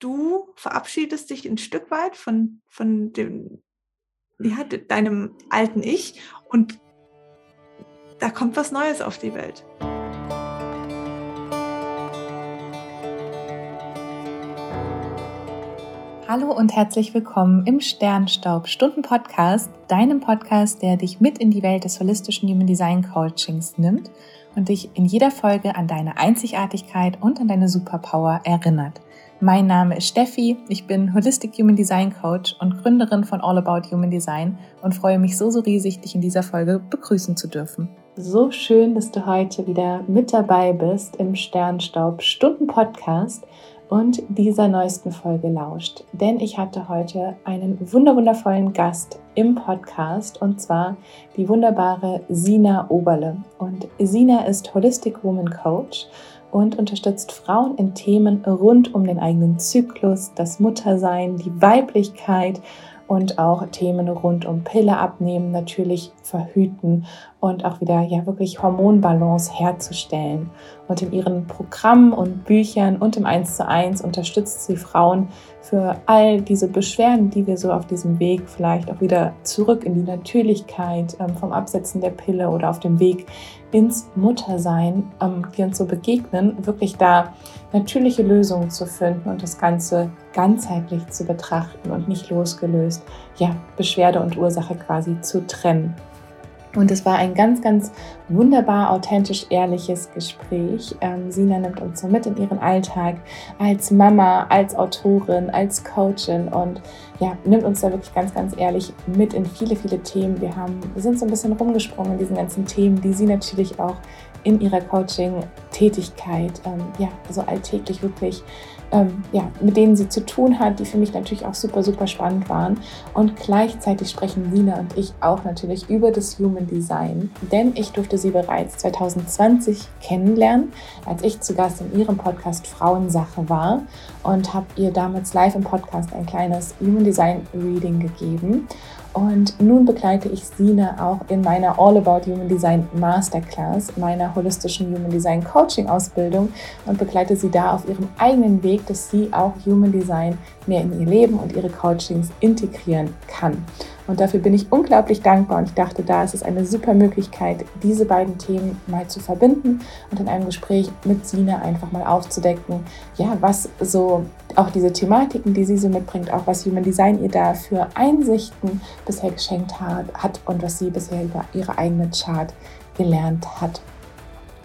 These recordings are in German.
du verabschiedest dich ein Stück weit von, von dem, ja, deinem alten Ich und da kommt was Neues auf die Welt. Hallo und herzlich willkommen im Sternstaub Stunden Podcast, deinem Podcast, der dich mit in die Welt des holistischen Human Design Coachings nimmt und dich in jeder Folge an deine Einzigartigkeit und an deine Superpower erinnert. Mein Name ist Steffi, ich bin Holistic Human Design Coach und Gründerin von All About Human Design und freue mich so, so riesig, dich in dieser Folge begrüßen zu dürfen. So schön, dass du heute wieder mit dabei bist im Sternstaub Stunden Podcast und dieser neuesten Folge lauscht. Denn ich hatte heute einen wunderwundervollen Gast im Podcast und zwar die wunderbare Sina Oberle. Und Sina ist Holistic Woman Coach und unterstützt Frauen in Themen rund um den eigenen Zyklus, das Muttersein, die Weiblichkeit und auch Themen rund um Pille abnehmen, natürlich verhüten und auch wieder ja wirklich Hormonbalance herzustellen. Und in ihren Programmen und Büchern und im 1 zu 1 unterstützt sie Frauen für all diese Beschwerden, die wir so auf diesem Weg vielleicht auch wieder zurück in die Natürlichkeit ähm, vom Absetzen der Pille oder auf dem Weg ins Muttersein, ähm, die uns so begegnen, wirklich da natürliche Lösungen zu finden und das Ganze ganzheitlich zu betrachten und nicht losgelöst, ja, Beschwerde und Ursache quasi zu trennen. Und es war ein ganz, ganz wunderbar, authentisch, ehrliches Gespräch. Ähm, Sina nimmt uns so mit in ihren Alltag als Mama, als Autorin, als Coachin und ja, nimmt uns da wirklich ganz, ganz ehrlich mit in viele, viele Themen. Wir haben, wir sind so ein bisschen rumgesprungen in diesen ganzen Themen, die sie natürlich auch in ihrer Coaching-Tätigkeit, ähm, ja, so alltäglich wirklich ähm, ja, mit denen sie zu tun hat, die für mich natürlich auch super, super spannend waren. Und gleichzeitig sprechen Lina und ich auch natürlich über das Human Design, denn ich durfte sie bereits 2020 kennenlernen, als ich zu Gast in ihrem Podcast Frauensache war und habe ihr damals live im Podcast ein kleines Human Design Reading gegeben. Und nun begleite ich Sina auch in meiner All About Human Design Masterclass, meiner holistischen Human Design Coaching Ausbildung und begleite sie da auf ihrem eigenen Weg, dass sie auch Human Design mehr in ihr Leben und ihre Coachings integrieren kann. Und dafür bin ich unglaublich dankbar und ich dachte, da ist es eine super Möglichkeit, diese beiden Themen mal zu verbinden und in einem Gespräch mit Sina einfach mal aufzudecken, ja, was so auch diese Thematiken, die sie so mitbringt, auch was Human Design ihr da für Einsichten bisher geschenkt hat, hat und was sie bisher über ihre eigene Chart gelernt hat.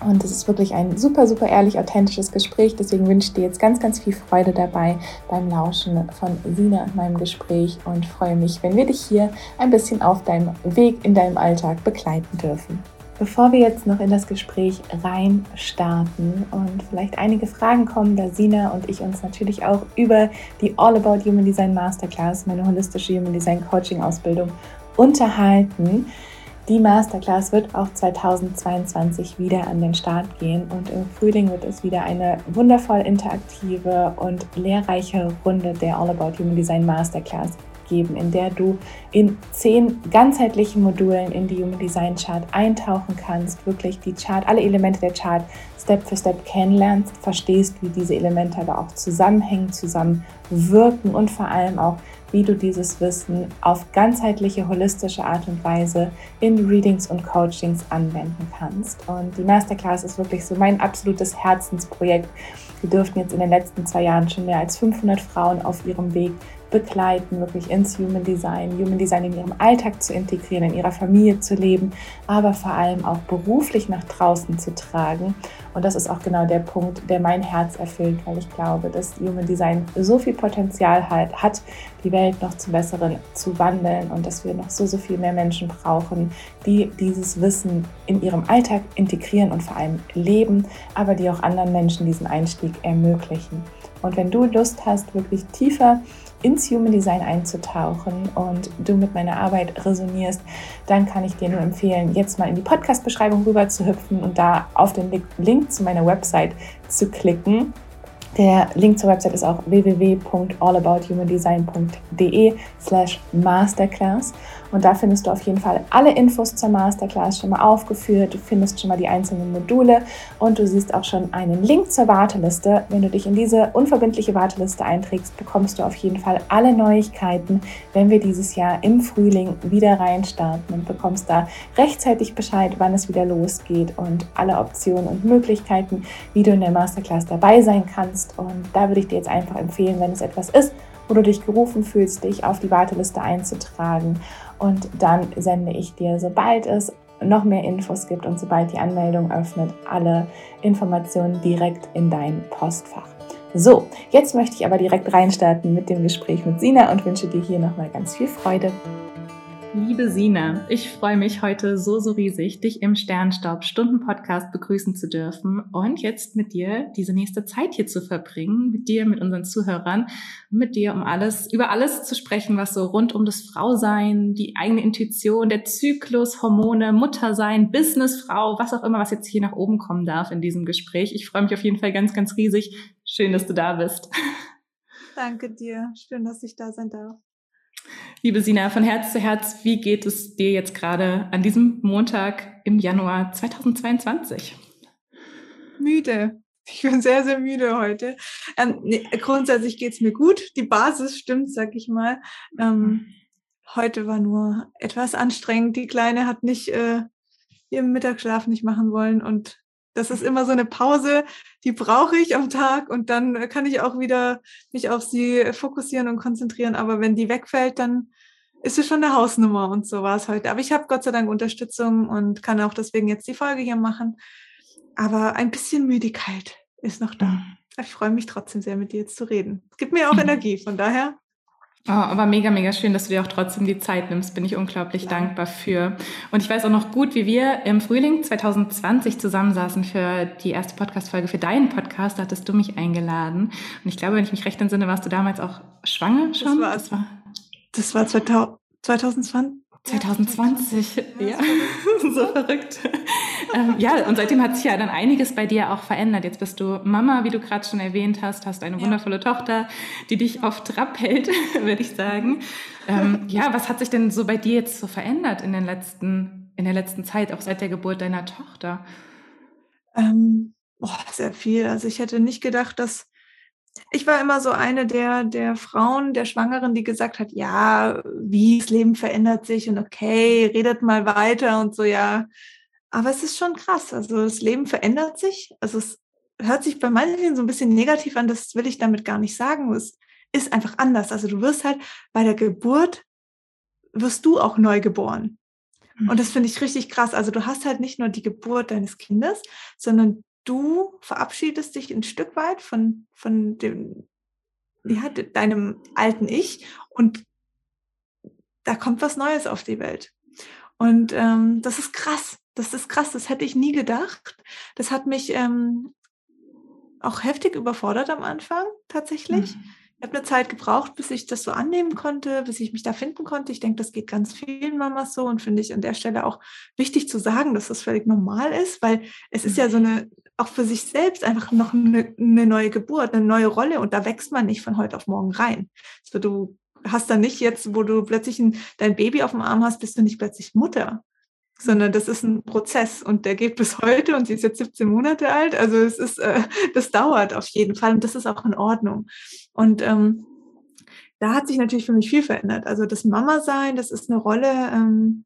Und es ist wirklich ein super, super ehrlich, authentisches Gespräch. Deswegen wünsche ich dir jetzt ganz, ganz viel Freude dabei beim Lauschen von Sina und meinem Gespräch und freue mich, wenn wir dich hier ein bisschen auf deinem Weg in deinem Alltag begleiten dürfen. Bevor wir jetzt noch in das Gespräch rein starten und vielleicht einige Fragen kommen, da Sina und ich uns natürlich auch über die All About Human Design Masterclass, meine holistische Human Design Coaching Ausbildung, unterhalten, die Masterclass wird auch 2022 wieder an den Start gehen und im Frühling wird es wieder eine wundervoll interaktive und lehrreiche Runde der All About Human Design Masterclass geben, in der du in zehn ganzheitlichen Modulen in die Human Design Chart eintauchen kannst, wirklich die Chart, alle Elemente der Chart Step für Step kennenlernst, verstehst, wie diese Elemente aber auch zusammenhängen, zusammenwirken und vor allem auch wie du dieses Wissen auf ganzheitliche, holistische Art und Weise in Readings und Coachings anwenden kannst. Und die Masterclass ist wirklich so mein absolutes Herzensprojekt. Wir durften jetzt in den letzten zwei Jahren schon mehr als 500 Frauen auf ihrem Weg begleiten, wirklich ins Human Design, Human Design in ihrem Alltag zu integrieren, in ihrer Familie zu leben, aber vor allem auch beruflich nach draußen zu tragen. Und das ist auch genau der Punkt, der mein Herz erfüllt, weil ich glaube, dass Human Design so viel Potenzial hat, hat die Welt noch zum Besseren zu wandeln und dass wir noch so, so viel mehr Menschen brauchen, die dieses Wissen in ihrem Alltag integrieren und vor allem leben, aber die auch anderen Menschen diesen Einstieg ermöglichen. Und wenn du Lust hast, wirklich tiefer ins Human Design einzutauchen und du mit meiner Arbeit resonierst, dann kann ich dir nur empfehlen, jetzt mal in die Podcast-Beschreibung rüber zu hüpfen und da auf den Link zu meiner Website zu klicken Der Link zur Website ist auch www.allabouthumandesign.de slash masterclass. Und da findest du auf jeden Fall alle Infos zur Masterclass schon mal aufgeführt. Du findest schon mal die einzelnen Module und du siehst auch schon einen Link zur Warteliste. Wenn du dich in diese unverbindliche Warteliste einträgst, bekommst du auf jeden Fall alle Neuigkeiten, wenn wir dieses Jahr im Frühling wieder reinstarten und bekommst da rechtzeitig Bescheid, wann es wieder losgeht und alle Optionen und Möglichkeiten, wie du in der Masterclass dabei sein kannst. Und da würde ich dir jetzt einfach empfehlen, wenn es etwas ist, wo du dich gerufen fühlst, dich auf die Warteliste einzutragen. Und dann sende ich dir, sobald es noch mehr Infos gibt und sobald die Anmeldung öffnet, alle Informationen direkt in dein Postfach. So, jetzt möchte ich aber direkt reinstarten mit dem Gespräch mit Sina und wünsche dir hier nochmal ganz viel Freude. Liebe Sina, ich freue mich heute so, so riesig, dich im Sternstaub Stunden Podcast begrüßen zu dürfen und jetzt mit dir diese nächste Zeit hier zu verbringen, mit dir, mit unseren Zuhörern, mit dir um alles, über alles zu sprechen, was so rund um das Frausein, die eigene Intuition, der Zyklus, Hormone, Muttersein, Businessfrau, was auch immer, was jetzt hier nach oben kommen darf in diesem Gespräch. Ich freue mich auf jeden Fall ganz, ganz riesig. Schön, dass du da bist. Danke dir. Schön, dass ich da sein darf. Liebe Sina, von Herz zu Herz, wie geht es dir jetzt gerade an diesem Montag im Januar 2022? Müde. Ich bin sehr, sehr müde heute. Ähm, nee, grundsätzlich geht es mir gut. Die Basis stimmt, sag ich mal. Ähm, heute war nur etwas anstrengend. Die Kleine hat nicht äh, ihren Mittagsschlaf nicht machen wollen und das ist immer so eine Pause, die brauche ich am Tag und dann kann ich auch wieder mich auf sie fokussieren und konzentrieren. Aber wenn die wegfällt, dann ist es schon eine Hausnummer und so war es heute. Aber ich habe Gott sei Dank Unterstützung und kann auch deswegen jetzt die Folge hier machen. Aber ein bisschen Müdigkeit ist noch da. Mhm. Ich freue mich trotzdem sehr, mit dir jetzt zu reden. Es gibt mir auch. Energie, von daher Oh, aber mega, mega schön, dass du dir auch trotzdem die Zeit nimmst. Bin ich unglaublich ja. dankbar für. Und ich weiß auch noch gut, wie wir im Frühling 2020 zusammensaßen für die erste Podcast-Folge für deinen Podcast. Da hattest du mich eingeladen. Und ich glaube, wenn ich mich recht entsinne, warst du damals auch schwanger schon? Das war, das war, das war 2020. 2020, ja, so verrückt. ähm, ja, und seitdem hat sich ja dann einiges bei dir auch verändert. Jetzt bist du Mama, wie du gerade schon erwähnt hast, hast eine wundervolle ja. Tochter, die dich auf Trab hält, würde ich sagen. Ähm, ja, was hat sich denn so bei dir jetzt so verändert in den letzten, in der letzten Zeit, auch seit der Geburt deiner Tochter? Ähm, boah, sehr viel. Also ich hätte nicht gedacht, dass ich war immer so eine der, der Frauen, der Schwangeren, die gesagt hat, ja, wie das Leben verändert sich und okay, redet mal weiter und so, ja. Aber es ist schon krass. Also das Leben verändert sich. Also es hört sich bei manchen so ein bisschen negativ an, das will ich damit gar nicht sagen. Es ist einfach anders. Also du wirst halt bei der Geburt, wirst du auch neu geboren. Und das finde ich richtig krass. Also du hast halt nicht nur die Geburt deines Kindes, sondern du verabschiedest dich ein Stück weit von, von dem, ja, deinem alten Ich und da kommt was Neues auf die Welt. Und ähm, das ist krass. Das ist krass. Das hätte ich nie gedacht. Das hat mich ähm, auch heftig überfordert am Anfang tatsächlich. Mhm. Ich habe eine Zeit gebraucht, bis ich das so annehmen konnte, bis ich mich da finden konnte. Ich denke, das geht ganz vielen Mamas so und finde ich an der Stelle auch wichtig zu sagen, dass das völlig normal ist, weil es ist ja so eine auch für sich selbst einfach noch eine, eine, neue Geburt, eine neue Rolle und da wächst man nicht von heute auf morgen rein. So, du hast da nicht jetzt, wo du plötzlich ein, dein Baby auf dem Arm hast, bist du nicht plötzlich Mutter, sondern das ist ein Prozess und der geht bis heute und sie ist jetzt 17 Monate alt. Also es ist, äh, das dauert auf jeden Fall und das ist auch in Ordnung. Und ähm, da hat sich natürlich für mich viel verändert. Also das Mama sein, das ist eine Rolle, ähm,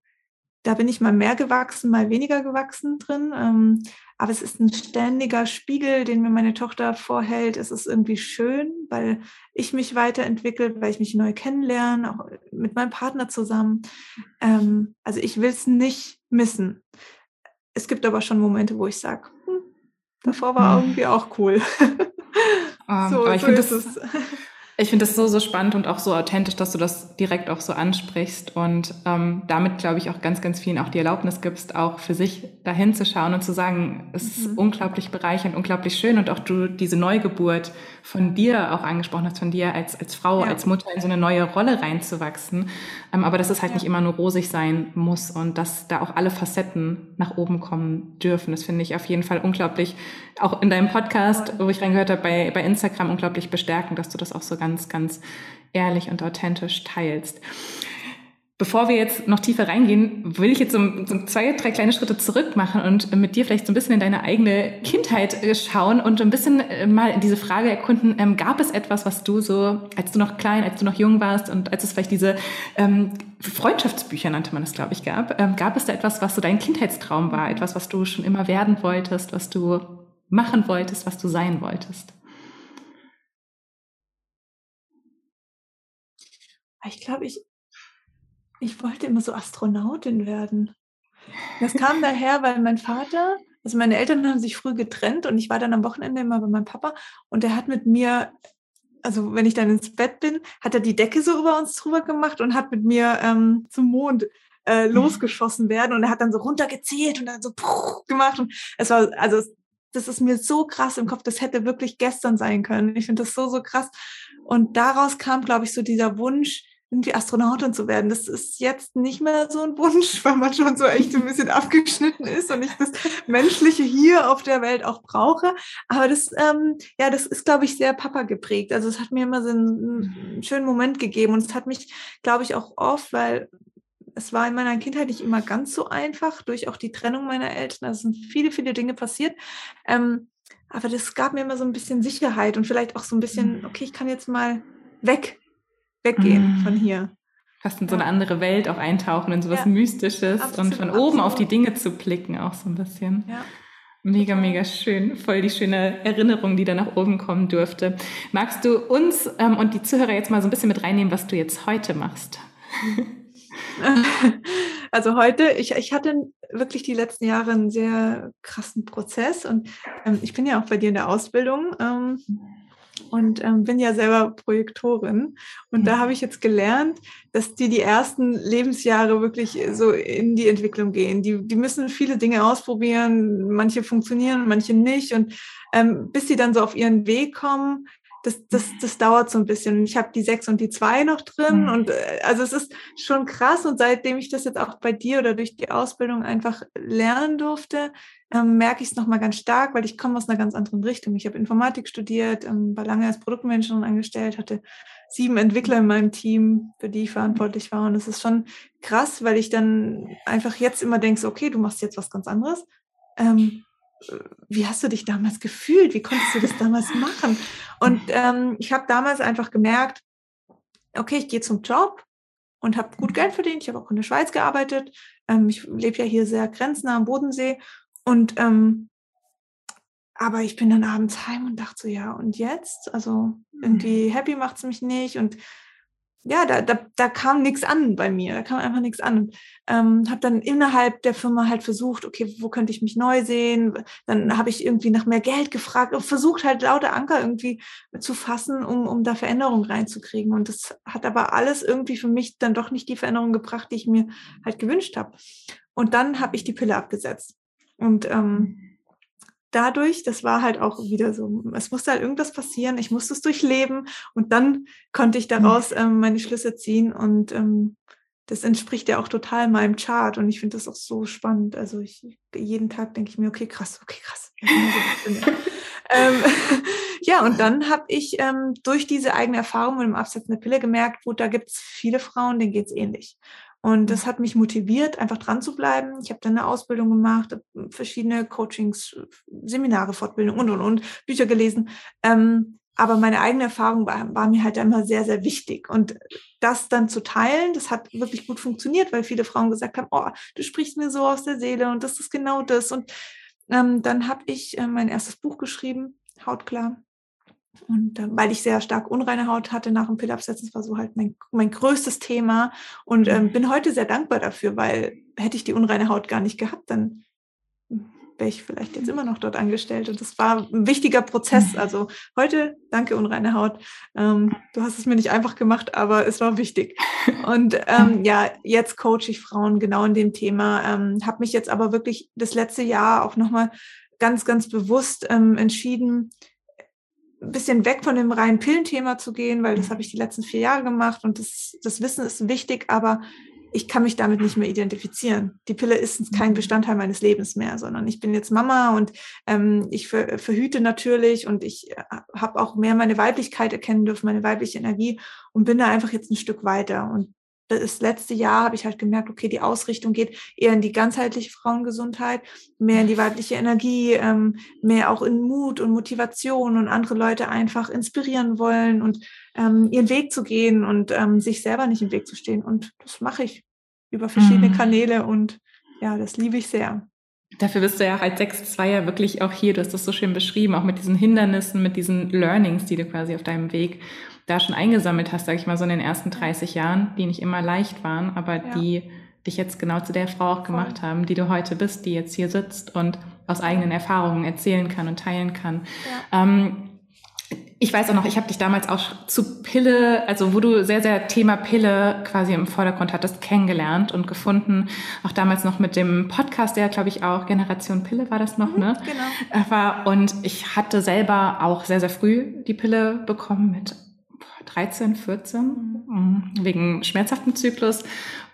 da bin ich mal mehr gewachsen, mal weniger gewachsen drin. Ähm, aber es ist ein ständiger Spiegel, den mir meine Tochter vorhält. Es ist irgendwie schön, weil ich mich weiterentwickle, weil ich mich neu kennenlerne, auch mit meinem Partner zusammen. Ähm, also ich will es nicht missen. Es gibt aber schon Momente, wo ich sage, hm, davor war hm. irgendwie auch cool. Um, so, aber ich so finde das, Ich finde das so, so spannend und auch so authentisch, dass du das direkt auch so ansprichst und ähm, damit, glaube ich, auch ganz, ganz vielen auch die Erlaubnis gibst, auch für sich dahin zu schauen und zu sagen, es mhm. ist unglaublich bereichernd, unglaublich schön und auch du diese Neugeburt von dir auch angesprochen hast, von dir als, als Frau, ja. als Mutter in so eine neue Rolle reinzuwachsen. Ähm, aber dass es halt ja. nicht immer nur rosig sein muss und dass da auch alle Facetten nach oben kommen dürfen. Das finde ich auf jeden Fall unglaublich, auch in deinem Podcast, wo ich reingehört habe, bei, bei Instagram unglaublich bestärkend, dass du das auch so ganz ganz, ganz ehrlich und authentisch teilst. Bevor wir jetzt noch tiefer reingehen, will ich jetzt so, so, zwei, drei kleine Schritte zurück machen und mit dir vielleicht so ein bisschen in deine eigene Kindheit äh, schauen und ein bisschen äh, mal diese Frage erkunden, ähm, gab es etwas, was du so, als du noch klein, als du noch jung warst und als es vielleicht diese ähm, Freundschaftsbücher nannte man es, glaube ich, gab, ähm, gab es da etwas, was so dein Kindheitstraum war, etwas, was du schon immer werden wolltest, was du machen wolltest, was du sein wolltest? Ich glaube, ich, ich wollte immer so Astronautin werden. Das kam daher, weil mein Vater, also meine Eltern haben sich früh getrennt und ich war dann am Wochenende immer bei meinem Papa und der hat mit mir, also wenn ich dann ins Bett bin, hat er die Decke so über uns drüber gemacht und hat mit mir ähm, zum Mond äh, mhm. losgeschossen werden und er hat dann so runtergezählt und dann so gemacht und es war, also das ist mir so krass im Kopf, das hätte wirklich gestern sein können. Ich finde das so, so krass. Und daraus kam, glaube ich, so dieser Wunsch, irgendwie Astronautin zu werden. Das ist jetzt nicht mehr so ein Wunsch, weil man schon so echt ein bisschen abgeschnitten ist und ich das Menschliche hier auf der Welt auch brauche. Aber das, ähm, ja, das ist, glaube ich, sehr Papa geprägt. Also es hat mir immer so einen, einen schönen Moment gegeben und es hat mich, glaube ich, auch oft, weil es war in meiner Kindheit nicht immer ganz so einfach, durch auch die Trennung meiner Eltern. Also sind viele, viele Dinge passiert. Ähm, aber das gab mir immer so ein bisschen Sicherheit und vielleicht auch so ein bisschen, mhm. okay, ich kann jetzt mal weg weggehen mhm. von hier. Fast in so eine andere Welt auch eintauchen, in so was ja. Mystisches absolut, und von oben absolut. auf die Dinge zu blicken, auch so ein bisschen. Ja. Mega, mega schön. Voll die schöne Erinnerung, die da nach oben kommen durfte. Magst du uns ähm, und die Zuhörer jetzt mal so ein bisschen mit reinnehmen, was du jetzt heute machst? Also heute, ich, ich hatte wirklich die letzten Jahre einen sehr krassen Prozess und ähm, ich bin ja auch bei dir in der Ausbildung. Ähm, und ähm, bin ja selber Projektorin. Und ja. da habe ich jetzt gelernt, dass die die ersten Lebensjahre wirklich so in die Entwicklung gehen. Die, die müssen viele Dinge ausprobieren, manche funktionieren, manche nicht. Und ähm, bis sie dann so auf ihren Weg kommen, das, das, das dauert so ein bisschen. Ich habe die sechs und die zwei noch drin. Mhm. Und äh, also es ist schon krass. Und seitdem ich das jetzt auch bei dir oder durch die Ausbildung einfach lernen durfte, ähm, merke ich es nochmal ganz stark, weil ich komme aus einer ganz anderen Richtung. Ich habe Informatik studiert, ähm, war lange als Produktmanagerin angestellt, hatte sieben Entwickler in meinem Team, für die ich verantwortlich war. Und es ist schon krass, weil ich dann einfach jetzt immer denke, okay, du machst jetzt was ganz anderes. Ähm, wie hast du dich damals gefühlt? Wie konntest du das damals machen? Und ähm, ich habe damals einfach gemerkt, okay, ich gehe zum Job und habe gut Geld verdient. Ich habe auch in der Schweiz gearbeitet. Ähm, ich lebe ja hier sehr grenznah am Bodensee. Und ähm, aber ich bin dann abends heim und dachte so, ja, und jetzt? Also irgendwie mhm. happy macht es mich nicht. Und ja, da, da, da kam nichts an bei mir, da kam einfach nichts an. Ähm, habe dann innerhalb der Firma halt versucht, okay, wo könnte ich mich neu sehen? Dann habe ich irgendwie nach mehr Geld gefragt und versucht halt lauter Anker irgendwie zu fassen, um, um da Veränderungen reinzukriegen. Und das hat aber alles irgendwie für mich dann doch nicht die Veränderung gebracht, die ich mir halt gewünscht habe. Und dann habe ich die Pille abgesetzt. Und ähm, dadurch, das war halt auch wieder so, es musste halt irgendwas passieren, ich musste es durchleben und dann konnte ich mhm. daraus ähm, meine Schlüsse ziehen und ähm, das entspricht ja auch total meinem Chart und ich finde das auch so spannend. Also ich, jeden Tag denke ich mir, okay, krass, okay, krass. ähm, ja, und dann habe ich ähm, durch diese eigene Erfahrung mit dem Absetzen der Pille gemerkt, wo da gibt es viele Frauen, denen geht es ähnlich. Und das hat mich motiviert, einfach dran zu bleiben. Ich habe dann eine Ausbildung gemacht, verschiedene Coachings, Seminare, Fortbildungen und, und, und, Bücher gelesen. Ähm, aber meine eigene Erfahrung war, war mir halt immer sehr, sehr wichtig. Und das dann zu teilen, das hat wirklich gut funktioniert, weil viele Frauen gesagt haben, oh, du sprichst mir so aus der Seele und das ist genau das. Und ähm, dann habe ich äh, mein erstes Buch geschrieben, Hautklar. Und äh, weil ich sehr stark unreine Haut hatte nach dem Pillabsetzen, das war so halt mein, mein größtes Thema. Und ähm, bin heute sehr dankbar dafür, weil hätte ich die unreine Haut gar nicht gehabt, dann wäre ich vielleicht jetzt immer noch dort angestellt. Und das war ein wichtiger Prozess. Mhm. Also heute, danke unreine Haut. Ähm, du hast es mir nicht einfach gemacht, aber es war wichtig. Und ähm, ja, jetzt coache ich Frauen genau in dem Thema. Ähm, habe mich jetzt aber wirklich das letzte Jahr auch nochmal ganz, ganz bewusst ähm, entschieden, ein bisschen weg von dem reinen Pillenthema zu gehen, weil das habe ich die letzten vier Jahre gemacht und das, das Wissen ist wichtig, aber ich kann mich damit nicht mehr identifizieren. Die Pille ist kein Bestandteil meines Lebens mehr, sondern ich bin jetzt Mama und ähm, ich ver verhüte natürlich und ich äh, habe auch mehr meine Weiblichkeit erkennen dürfen, meine weibliche Energie und bin da einfach jetzt ein Stück weiter. Und das letzte Jahr habe ich halt gemerkt, okay, die Ausrichtung geht eher in die ganzheitliche Frauengesundheit, mehr in die weibliche Energie, ähm, mehr auch in Mut und Motivation und andere Leute einfach inspirieren wollen und ähm, ihren Weg zu gehen und ähm, sich selber nicht im Weg zu stehen. Und das mache ich über verschiedene mhm. Kanäle und ja, das liebe ich sehr. Dafür bist du ja auch als 6-2 ja wirklich auch hier, du hast das so schön beschrieben, auch mit diesen Hindernissen, mit diesen Learnings, die du quasi auf deinem Weg da schon eingesammelt hast, sage ich mal, so in den ersten 30 Jahren, die nicht immer leicht waren, aber ja. die dich jetzt genau zu der Frau auch gemacht Voll. haben, die du heute bist, die jetzt hier sitzt und aus eigenen Erfahrungen erzählen kann und teilen kann. Ja. Ähm, ich weiß auch noch, ich habe dich damals auch zu Pille, also wo du sehr, sehr Thema Pille quasi im Vordergrund hattest, kennengelernt und gefunden. Auch damals noch mit dem Podcast, der glaube ich auch Generation Pille war das noch, mhm, ne? Genau. Äh, war, und ich hatte selber auch sehr, sehr früh die Pille bekommen mit 13, 14, mhm. wegen schmerzhaftem Zyklus.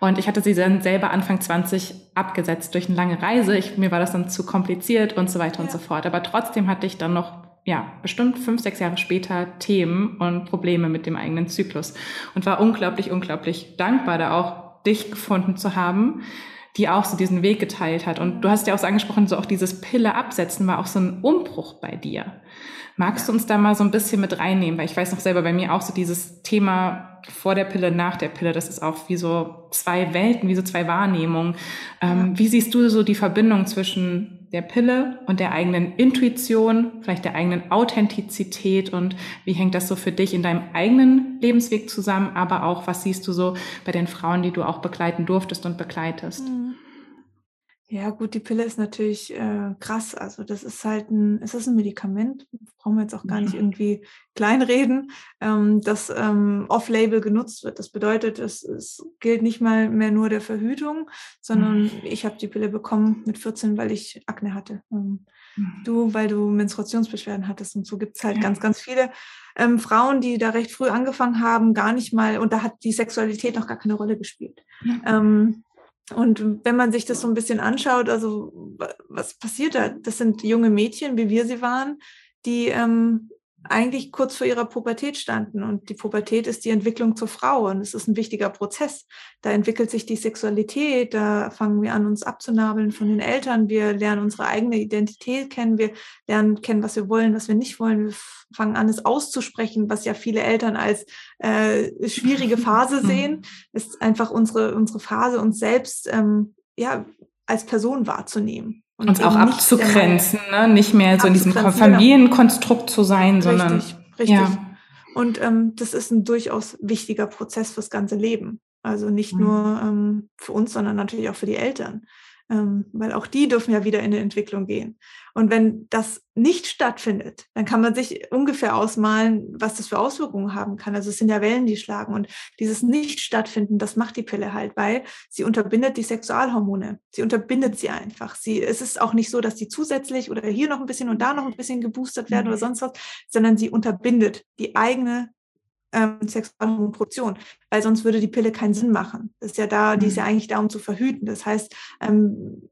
Und ich hatte sie dann selber Anfang 20 abgesetzt durch eine lange Reise. Ich, mir war das dann zu kompliziert und so weiter ja. und so fort. Aber trotzdem hatte ich dann noch ja, bestimmt fünf, sechs Jahre später Themen und Probleme mit dem eigenen Zyklus und war unglaublich, unglaublich dankbar, da auch dich gefunden zu haben, die auch so diesen Weg geteilt hat. Und du hast ja auch so angesprochen, so auch dieses Pille absetzen war auch so ein Umbruch bei dir. Magst du uns da mal so ein bisschen mit reinnehmen? Weil ich weiß noch selber bei mir auch so dieses Thema vor der Pille, nach der Pille, das ist auch wie so zwei Welten, wie so zwei Wahrnehmungen. Ähm, ja. Wie siehst du so die Verbindung zwischen der Pille und der eigenen Intuition, vielleicht der eigenen Authentizität und wie hängt das so für dich in deinem eigenen Lebensweg zusammen, aber auch was siehst du so bei den Frauen, die du auch begleiten durftest und begleitest? Mhm. Ja, gut, die Pille ist natürlich äh, krass. Also das ist halt ein, es ist ein Medikament, brauchen wir jetzt auch gar nicht irgendwie kleinreden, ähm, das ähm, off-label genutzt wird. Das bedeutet, es, es gilt nicht mal mehr nur der Verhütung, sondern mhm. ich habe die Pille bekommen mit 14, weil ich Akne hatte. Ähm, mhm. Du, weil du Menstruationsbeschwerden hattest. Und so gibt es halt ja. ganz, ganz viele ähm, Frauen, die da recht früh angefangen haben, gar nicht mal, und da hat die Sexualität noch gar keine Rolle gespielt. Mhm. Ähm, und wenn man sich das so ein bisschen anschaut, also was passiert da? Das sind junge Mädchen, wie wir sie waren, die ähm, eigentlich kurz vor ihrer Pubertät standen. Und die Pubertät ist die Entwicklung zur Frau und es ist ein wichtiger Prozess. Da entwickelt sich die Sexualität, da fangen wir an, uns abzunabeln von den Eltern. Wir lernen unsere eigene Identität kennen, wir lernen kennen, was wir wollen, was wir nicht wollen. Wir fangen an, es auszusprechen, was ja viele Eltern als äh, schwierige Phase sehen. ist einfach unsere, unsere Phase, uns selbst ähm, ja, als Person wahrzunehmen. Und uns auch abzugrenzen, ne? nicht mehr so in diesem Familienkonstrukt zu sein, sondern. Richtig. Ja. Und ähm, das ist ein durchaus wichtiger Prozess fürs ganze Leben. Also nicht mhm. nur ähm, für uns, sondern natürlich auch für die Eltern weil auch die dürfen ja wieder in die Entwicklung gehen. Und wenn das nicht stattfindet, dann kann man sich ungefähr ausmalen, was das für Auswirkungen haben kann. Also es sind ja Wellen, die schlagen. Und dieses Nicht-Stattfinden, das macht die Pille halt, weil sie unterbindet die Sexualhormone. Sie unterbindet sie einfach. Sie, es ist auch nicht so, dass die zusätzlich oder hier noch ein bisschen und da noch ein bisschen geboostert werden mhm. oder sonst was, sondern sie unterbindet die eigene ähm, Sexualhormonproduktion, weil sonst würde die Pille keinen Sinn machen. Das ist ja da, die ist ja mhm. eigentlich da, um zu verhüten. Das heißt, ähm,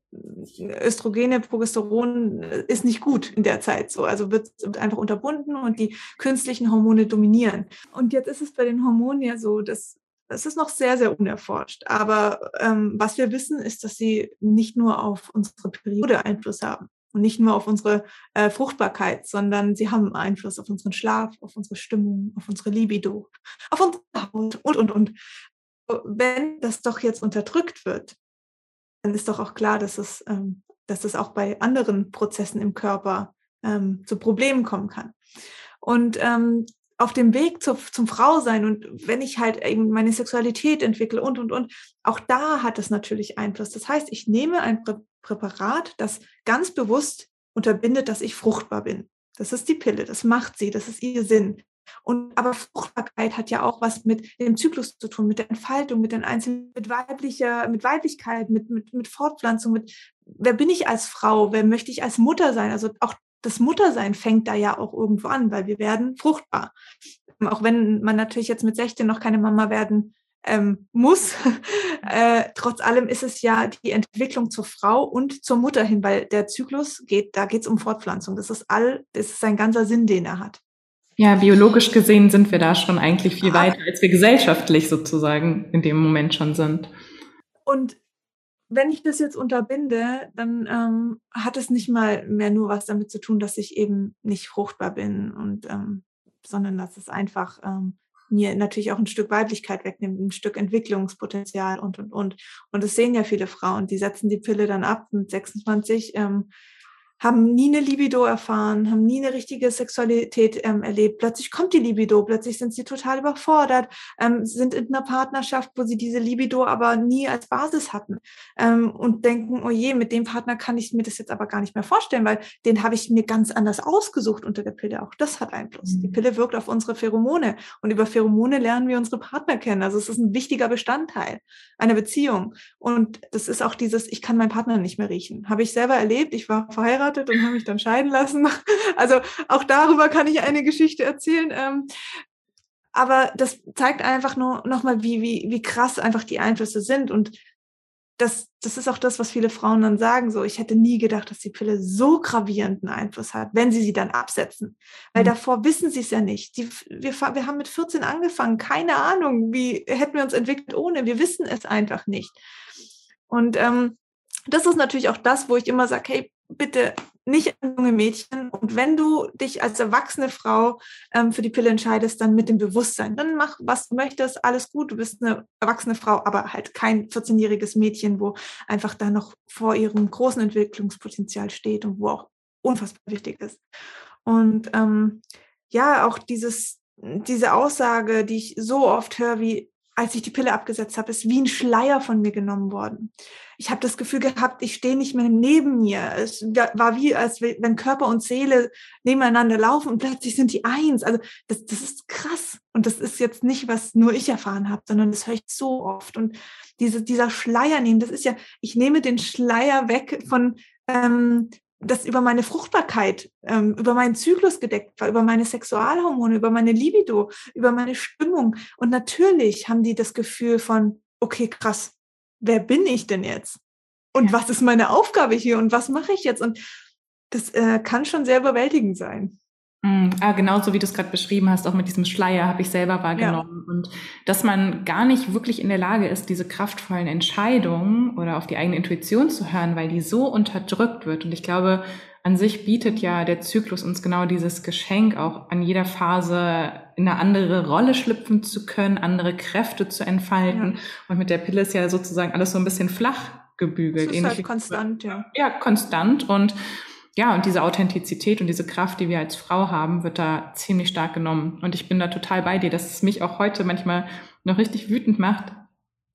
Östrogene, Progesteron äh, ist nicht gut in der Zeit so. Also wird, wird einfach unterbunden und die künstlichen Hormone dominieren. Und jetzt ist es bei den Hormonen ja so, dass es ist noch sehr, sehr unerforscht. Aber ähm, was wir wissen, ist, dass sie nicht nur auf unsere Periode Einfluss haben und nicht nur auf unsere äh, Fruchtbarkeit, sondern sie haben Einfluss auf unseren Schlaf, auf unsere Stimmung, auf unsere Libido, auf unsere Haut und, und, und. Wenn das doch jetzt unterdrückt wird, dann ist doch auch klar, dass es, ähm, dass es auch bei anderen Prozessen im Körper ähm, zu Problemen kommen kann. Und ähm, auf dem Weg zu, zum Frausein und wenn ich halt eben meine Sexualität entwickle und, und, und, auch da hat es natürlich Einfluss. Das heißt, ich nehme ein Prä Präparat, das ganz bewusst unterbindet, dass ich fruchtbar bin. Das ist die Pille, das macht sie, das ist ihr Sinn. Und aber Fruchtbarkeit hat ja auch was mit dem Zyklus zu tun, mit der Entfaltung, mit den einzelnen, mit weiblicher, mit Weiblichkeit, mit, mit, mit Fortpflanzung, mit wer bin ich als Frau, wer möchte ich als Mutter sein? Also auch das Muttersein fängt da ja auch irgendwo an, weil wir werden fruchtbar. Auch wenn man natürlich jetzt mit 16 noch keine Mama werden ähm, muss. äh, trotz allem ist es ja die Entwicklung zur Frau und zur Mutter hin, weil der Zyklus geht, da geht es um Fortpflanzung. Das ist all, das ist sein ganzer Sinn, den er hat. Ja, biologisch gesehen sind wir da schon eigentlich viel weiter, als wir gesellschaftlich sozusagen in dem Moment schon sind. Und wenn ich das jetzt unterbinde, dann ähm, hat es nicht mal mehr nur was damit zu tun, dass ich eben nicht fruchtbar bin und ähm, sondern dass es einfach ähm, mir natürlich auch ein Stück Weiblichkeit wegnimmt, ein Stück Entwicklungspotenzial und und und. Und das sehen ja viele Frauen, die setzen die Pille dann ab mit 26, ähm, haben nie eine Libido erfahren, haben nie eine richtige Sexualität ähm, erlebt. Plötzlich kommt die Libido, plötzlich sind sie total überfordert, ähm, sind in einer Partnerschaft, wo sie diese Libido aber nie als Basis hatten ähm, und denken, oh je, mit dem Partner kann ich mir das jetzt aber gar nicht mehr vorstellen, weil den habe ich mir ganz anders ausgesucht unter der Pille. Auch das hat Einfluss. Mhm. Die Pille wirkt auf unsere Pheromone und über Pheromone lernen wir unsere Partner kennen. Also es ist ein wichtiger Bestandteil einer Beziehung. Und das ist auch dieses, ich kann meinen Partner nicht mehr riechen. Habe ich selber erlebt. Ich war verheiratet verheiratet und habe mich dann scheiden lassen. Also auch darüber kann ich eine Geschichte erzählen. Ähm, aber das zeigt einfach nur nochmal, wie, wie, wie krass einfach die Einflüsse sind. Und das, das ist auch das, was viele Frauen dann sagen. So, ich hätte nie gedacht, dass die Pille so gravierenden Einfluss hat, wenn sie sie dann absetzen. Weil mhm. davor wissen sie es ja nicht. Die, wir, wir haben mit 14 angefangen. Keine Ahnung, wie hätten wir uns entwickelt ohne. Wir wissen es einfach nicht. Und ähm, das ist natürlich auch das, wo ich immer sage, hey, bitte nicht an junge Mädchen. Und wenn du dich als erwachsene Frau ähm, für die Pille entscheidest, dann mit dem Bewusstsein. Dann mach, was du möchtest, alles gut. Du bist eine erwachsene Frau, aber halt kein 14-jähriges Mädchen, wo einfach da noch vor ihrem großen Entwicklungspotenzial steht und wo auch unfassbar wichtig ist. Und ähm, ja, auch dieses, diese Aussage, die ich so oft höre, wie als ich die Pille abgesetzt habe, ist wie ein Schleier von mir genommen worden. Ich habe das Gefühl gehabt, ich stehe nicht mehr neben mir. Es war wie, als wenn Körper und Seele nebeneinander laufen und plötzlich sind die eins. Also das, das ist krass. Und das ist jetzt nicht, was nur ich erfahren habe, sondern das höre ich so oft. Und diese, dieser Schleier nehmen, das ist ja, ich nehme den Schleier weg von ähm, das über meine Fruchtbarkeit, ähm, über meinen Zyklus gedeckt war, über meine Sexualhormone, über meine Libido, über meine Stimmung. Und natürlich haben die das Gefühl von, okay, krass, wer bin ich denn jetzt? Und ja. was ist meine Aufgabe hier und was mache ich jetzt? Und das äh, kann schon sehr überwältigend sein. Mm, ah, genauso wie du es gerade beschrieben hast, auch mit diesem Schleier habe ich selber wahrgenommen. Ja. Und dass man gar nicht wirklich in der Lage ist, diese kraftvollen Entscheidungen oder auf die eigene Intuition zu hören, weil die so unterdrückt wird. Und ich glaube, an sich bietet ja der Zyklus uns genau dieses Geschenk, auch an jeder Phase in eine andere Rolle schlüpfen zu können, andere Kräfte zu entfalten. Ja. Und mit der Pille ist ja sozusagen alles so ein bisschen flach gebügelt. Das ist halt konstant, ja. Ja, konstant. Und ja, und diese Authentizität und diese Kraft, die wir als Frau haben, wird da ziemlich stark genommen. Und ich bin da total bei dir, dass es mich auch heute manchmal noch richtig wütend macht,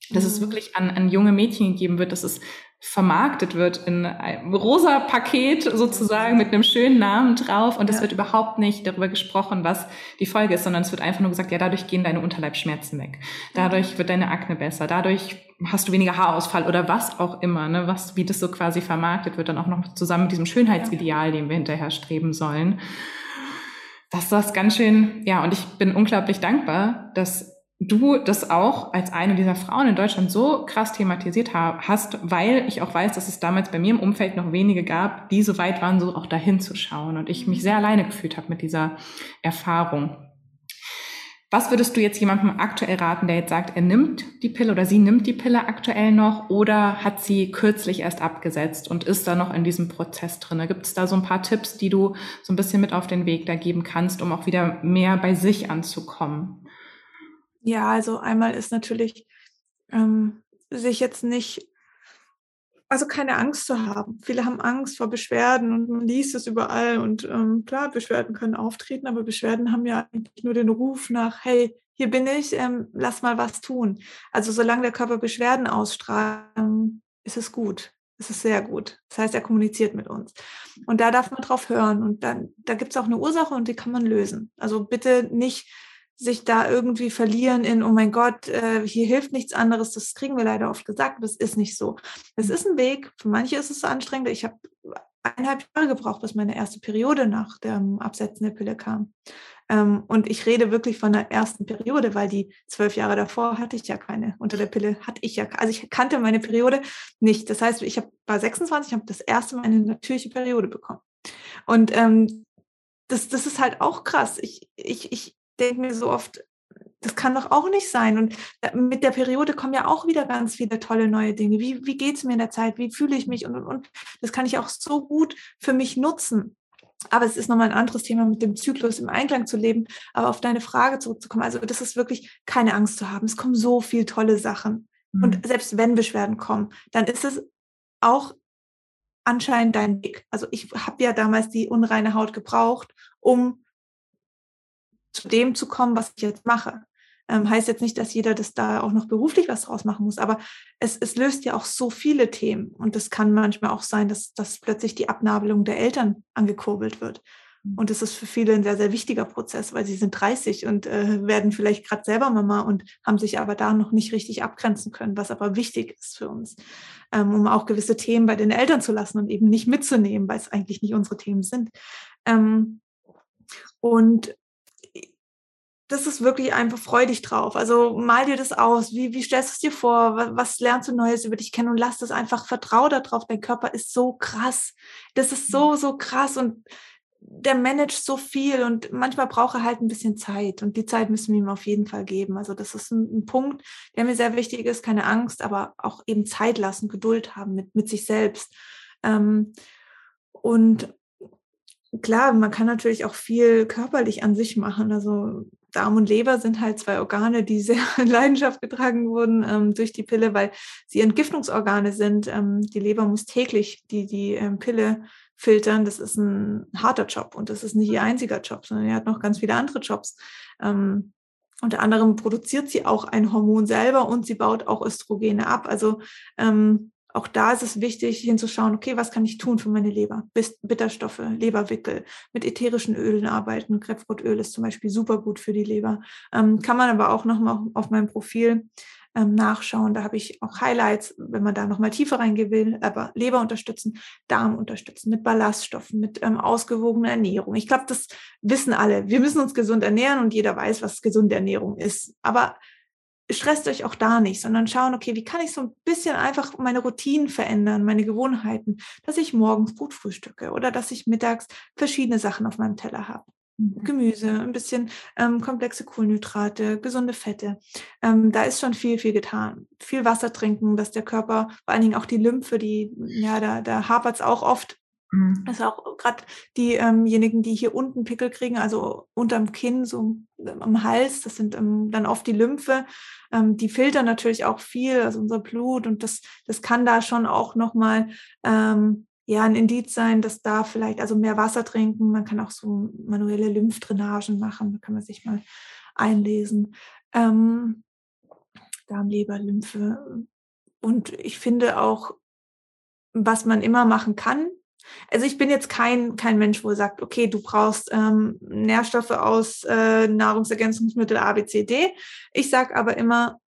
dass es mhm. wirklich an, an junge Mädchen gegeben wird, dass es vermarktet wird in einem rosa Paket sozusagen mit einem schönen Namen drauf und ja. es wird überhaupt nicht darüber gesprochen, was die Folge ist, sondern es wird einfach nur gesagt, ja, dadurch gehen deine Unterleibsschmerzen weg. Dadurch wird deine Akne besser. Dadurch hast du weniger Haarausfall oder was auch immer, ne, was, wie das so quasi vermarktet wird, dann auch noch zusammen mit diesem Schönheitsideal, dem wir hinterher streben sollen. Das ist das ganz schön, ja, und ich bin unglaublich dankbar, dass du das auch als eine dieser Frauen in Deutschland so krass thematisiert hast, weil ich auch weiß, dass es damals bei mir im Umfeld noch wenige gab, die so weit waren, so auch dahin zu schauen und ich mich sehr alleine gefühlt habe mit dieser Erfahrung. Was würdest du jetzt jemandem aktuell raten, der jetzt sagt, er nimmt die Pille oder sie nimmt die Pille aktuell noch oder hat sie kürzlich erst abgesetzt und ist da noch in diesem Prozess drin? Gibt es da so ein paar Tipps, die du so ein bisschen mit auf den Weg da geben kannst, um auch wieder mehr bei sich anzukommen? Ja, also einmal ist natürlich, ähm, sich jetzt nicht also keine Angst zu haben. Viele haben Angst vor Beschwerden und man liest es überall. Und ähm, klar, Beschwerden können auftreten, aber Beschwerden haben ja eigentlich nur den Ruf nach, hey, hier bin ich, ähm, lass mal was tun. Also solange der Körper Beschwerden ausstrahlt, ähm, ist es gut. Es ist sehr gut. Das heißt, er kommuniziert mit uns. Und da darf man drauf hören. Und dann, da gibt es auch eine Ursache und die kann man lösen. Also bitte nicht sich da irgendwie verlieren in, oh mein Gott, äh, hier hilft nichts anderes. Das kriegen wir leider oft gesagt. Das ist nicht so. Es ist ein Weg. Für manche ist es anstrengend. Ich habe eineinhalb Jahre gebraucht, bis meine erste Periode nach dem Absetzen der Pille kam. Ähm, und ich rede wirklich von der ersten Periode, weil die zwölf Jahre davor hatte ich ja keine. Unter der Pille hatte ich ja, also ich kannte meine Periode nicht. Das heißt, ich hab, war 26, habe das erste Mal eine natürliche Periode bekommen. Und ähm, das, das ist halt auch krass. Ich, ich, ich denke mir so oft, das kann doch auch nicht sein. Und äh, mit der Periode kommen ja auch wieder ganz viele tolle neue Dinge. Wie, wie geht es mir in der Zeit? Wie fühle ich mich? Und, und, und das kann ich auch so gut für mich nutzen. Aber es ist nochmal ein anderes Thema, mit dem Zyklus im Einklang zu leben. Aber auf deine Frage zurückzukommen, also das ist wirklich keine Angst zu haben. Es kommen so viele tolle Sachen. Mhm. Und selbst wenn Beschwerden kommen, dann ist es auch anscheinend dein Weg. Also ich habe ja damals die unreine Haut gebraucht, um zu dem zu kommen, was ich jetzt mache. Ähm, heißt jetzt nicht, dass jeder das da auch noch beruflich was draus machen muss, aber es, es löst ja auch so viele Themen. Und es kann manchmal auch sein, dass, dass plötzlich die Abnabelung der Eltern angekurbelt wird. Mhm. Und das ist für viele ein sehr, sehr wichtiger Prozess, weil sie sind 30 und äh, werden vielleicht gerade selber Mama und haben sich aber da noch nicht richtig abgrenzen können, was aber wichtig ist für uns, ähm, um auch gewisse Themen bei den Eltern zu lassen und eben nicht mitzunehmen, weil es eigentlich nicht unsere Themen sind. Ähm, und das ist wirklich einfach freudig drauf. Also mal dir das aus. Wie, wie stellst du es dir vor? Was, was, lernst du Neues über dich kennen und lass das einfach, vertrau darauf. Dein Körper ist so krass. Das ist so, so krass und der managt so viel und manchmal braucht er halt ein bisschen Zeit und die Zeit müssen wir ihm auf jeden Fall geben. Also das ist ein, ein Punkt, der mir sehr wichtig ist. Keine Angst, aber auch eben Zeit lassen, Geduld haben mit, mit sich selbst. Ähm, und klar, man kann natürlich auch viel körperlich an sich machen. Also Darm und Leber sind halt zwei Organe, die sehr in Leidenschaft getragen wurden ähm, durch die Pille, weil sie Entgiftungsorgane sind. Ähm, die Leber muss täglich die, die ähm, Pille filtern. Das ist ein harter Job und das ist nicht ihr einziger Job, sondern er hat noch ganz viele andere Jobs. Ähm, unter anderem produziert sie auch ein Hormon selber und sie baut auch Östrogene ab. Also ähm, auch da ist es wichtig hinzuschauen, okay, was kann ich tun für meine Leber? Bitterstoffe, Leberwickel, mit ätherischen Ölen arbeiten. Krebsbrotöl ist zum Beispiel super gut für die Leber. Ähm, kann man aber auch nochmal auf meinem Profil ähm, nachschauen. Da habe ich auch Highlights, wenn man da nochmal tiefer reingehen will, aber Leber unterstützen, Darm unterstützen, mit Ballaststoffen, mit ähm, ausgewogener Ernährung. Ich glaube, das wissen alle. Wir müssen uns gesund ernähren und jeder weiß, was gesunde Ernährung ist. Aber stresst euch auch da nicht, sondern schauen, okay, wie kann ich so ein bisschen einfach meine Routinen verändern, meine Gewohnheiten, dass ich morgens gut frühstücke oder dass ich mittags verschiedene Sachen auf meinem Teller habe. Mhm. Gemüse, ein bisschen ähm, komplexe Kohlenhydrate, gesunde Fette. Ähm, da ist schon viel, viel getan. Viel Wasser trinken, dass der Körper, vor allen Dingen auch die Lymphe, die, ja, da, da hapert es auch oft. Also auch gerade diejenigen, die hier unten Pickel kriegen, also unterm Kinn, so am Hals, das sind ähm, dann oft die Lymphe, ähm, die filtern natürlich auch viel, also unser Blut und das, das kann da schon auch nochmal ähm, ja, ein Indiz sein, dass da vielleicht, also mehr Wasser trinken, man kann auch so manuelle Lymphdrainagen machen, da kann man sich mal einlesen. Ähm, Darm, Leber, Lymphe. Und ich finde auch, was man immer machen kann, also ich bin jetzt kein, kein Mensch, wo er sagt, okay, du brauchst ähm, Nährstoffe aus äh, Nahrungsergänzungsmittel A, B, C, D. Ich sage aber immer,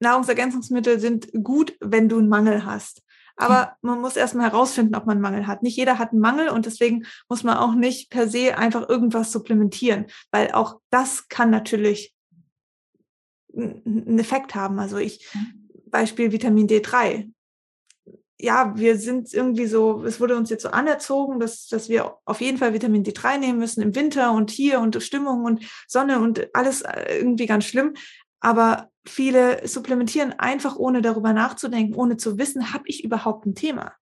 Nahrungsergänzungsmittel sind gut, wenn du einen Mangel hast. Aber man muss erstmal herausfinden, ob man einen Mangel hat. Nicht jeder hat einen Mangel und deswegen muss man auch nicht per se einfach irgendwas supplementieren, weil auch das kann natürlich einen Effekt haben. Also ich, Beispiel Vitamin D3 ja, wir sind irgendwie so, es wurde uns jetzt so anerzogen, dass, dass wir auf jeden Fall Vitamin D3 nehmen müssen im Winter und hier und Stimmung und Sonne und alles äh, irgendwie ganz schlimm. Aber viele supplementieren einfach, ohne darüber nachzudenken, ohne zu wissen, habe ich überhaupt ein Thema?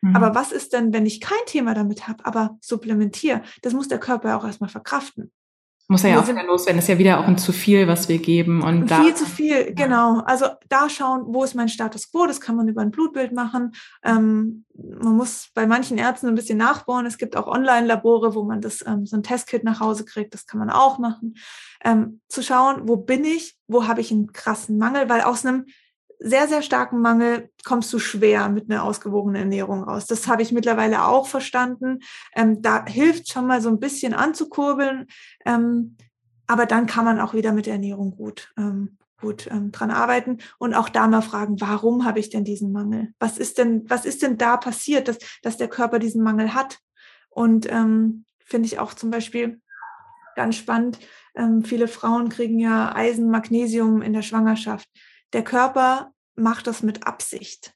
Mhm. Aber was ist denn, wenn ich kein Thema damit habe, aber supplementiere? Das muss der Körper auch erstmal verkraften. Muss er ja auch wieder loswerden. Das ist ja wieder auch ein zu viel, was wir geben. Und viel zu viel, genau. Also da schauen, wo ist mein Status quo? Das kann man über ein Blutbild machen. Ähm, man muss bei manchen Ärzten ein bisschen nachbohren. Es gibt auch Online-Labore, wo man das ähm, so ein Testkit nach Hause kriegt. Das kann man auch machen. Ähm, zu schauen, wo bin ich? Wo habe ich einen krassen Mangel? Weil aus einem sehr, sehr starken Mangel kommst du schwer mit einer ausgewogenen Ernährung raus. Das habe ich mittlerweile auch verstanden. Ähm, da hilft schon mal so ein bisschen anzukurbeln. Ähm, aber dann kann man auch wieder mit der Ernährung gut, ähm, gut ähm, dran arbeiten und auch da mal fragen, warum habe ich denn diesen Mangel? Was ist denn, was ist denn da passiert, dass, dass der Körper diesen Mangel hat? Und ähm, finde ich auch zum Beispiel ganz spannend. Ähm, viele Frauen kriegen ja Eisen, Magnesium in der Schwangerschaft der Körper macht das mit Absicht.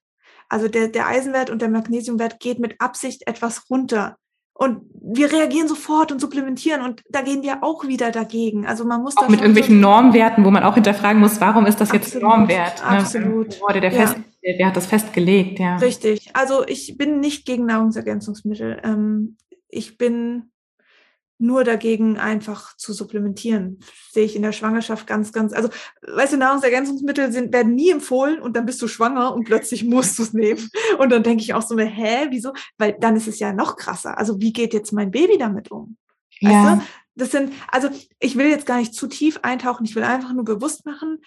Also der, der Eisenwert und der Magnesiumwert geht mit Absicht etwas runter. Und wir reagieren sofort und supplementieren und da gehen wir auch wieder dagegen. Also man muss auch mit irgendwelchen Normwerten, wo man auch hinterfragen muss, warum ist das absolut, jetzt Normwert? Ne? Absolut. Wurde der, ja. fest, wer hat das festgelegt? Ja. Richtig. Also ich bin nicht gegen Nahrungsergänzungsmittel. Ähm, ich bin nur dagegen einfach zu supplementieren. Sehe ich in der Schwangerschaft ganz, ganz, also weißt du, Nahrungsergänzungsmittel sind, werden nie empfohlen und dann bist du schwanger und plötzlich musst du es nehmen. Und dann denke ich auch so, hä, wieso? Weil dann ist es ja noch krasser. Also wie geht jetzt mein Baby damit um? Weißt ja. du? Das sind, also ich will jetzt gar nicht zu tief eintauchen, ich will einfach nur bewusst machen,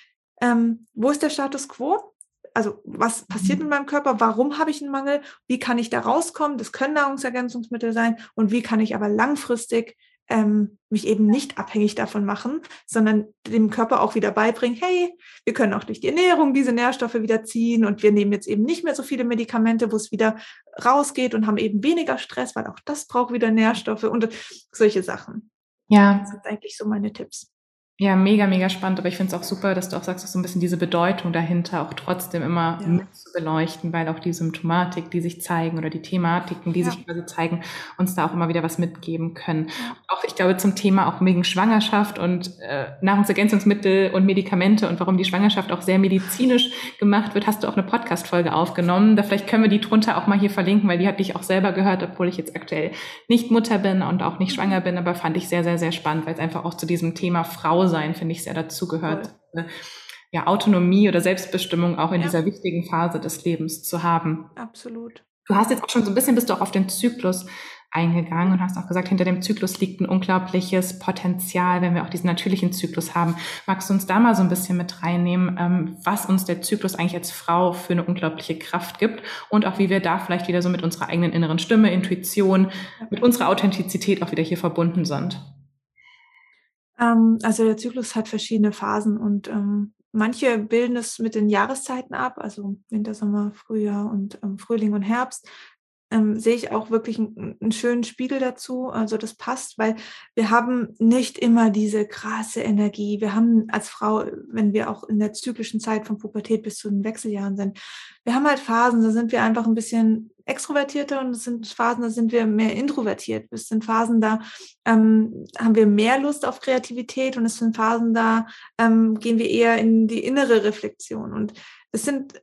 ähm, wo ist der Status quo? Also was passiert in mhm. meinem Körper, warum habe ich einen Mangel, wie kann ich da rauskommen, das können Nahrungsergänzungsmittel sein und wie kann ich aber langfristig ähm, mich eben nicht abhängig davon machen, sondern dem Körper auch wieder beibringen, hey, wir können auch durch die Ernährung diese Nährstoffe wieder ziehen und wir nehmen jetzt eben nicht mehr so viele Medikamente, wo es wieder rausgeht und haben eben weniger Stress, weil auch das braucht wieder Nährstoffe und solche Sachen. Ja. Das sind eigentlich so meine Tipps. Ja, mega, mega spannend. Aber ich finde es auch super, dass du auch sagst, dass so ein bisschen diese Bedeutung dahinter auch trotzdem immer ja. mit zu beleuchten, weil auch die Symptomatik, die sich zeigen oder die Thematiken, die ja. sich quasi zeigen, uns da auch immer wieder was mitgeben können. Auch ich glaube zum Thema auch wegen Schwangerschaft und äh, Nahrungsergänzungsmittel und Medikamente und warum die Schwangerschaft auch sehr medizinisch gemacht wird, hast du auch eine Podcast-Folge aufgenommen. Da vielleicht können wir die drunter auch mal hier verlinken, weil die hatte ich auch selber gehört, obwohl ich jetzt aktuell nicht Mutter bin und auch nicht schwanger bin, aber fand ich sehr, sehr, sehr spannend, weil es einfach auch zu diesem Thema Frau sein, finde ich, sehr dazugehört. Cool. Ja, Autonomie oder Selbstbestimmung auch in ja. dieser wichtigen Phase des Lebens zu haben. Absolut. Du hast jetzt auch schon so ein bisschen, bist du auch auf den Zyklus eingegangen und hast auch gesagt, hinter dem Zyklus liegt ein unglaubliches Potenzial, wenn wir auch diesen natürlichen Zyklus haben. Magst du uns da mal so ein bisschen mit reinnehmen, ähm, was uns der Zyklus eigentlich als Frau für eine unglaubliche Kraft gibt und auch wie wir da vielleicht wieder so mit unserer eigenen inneren Stimme, Intuition, mit unserer Authentizität auch wieder hier verbunden sind? Ähm, also der Zyklus hat verschiedene Phasen und ähm, manche bilden es mit den Jahreszeiten ab, also Winter, Sommer, Frühjahr und ähm, Frühling und Herbst ähm, sehe ich auch wirklich einen, einen, schönen Spiegel dazu. Also das passt, weil wir haben nicht immer diese krasse Energie. Wir haben als Frau, wenn wir auch in der zyklischen Zeit von Pubertät bis zu den Wechseljahren sind, wir haben halt Phasen, da sind wir einfach ein bisschen extrovertierter und es sind Phasen, da sind wir mehr introvertiert. Es sind Phasen, da ähm, haben wir mehr Lust auf Kreativität und es sind Phasen, da ähm, gehen wir eher in die innere Reflexion. Und es sind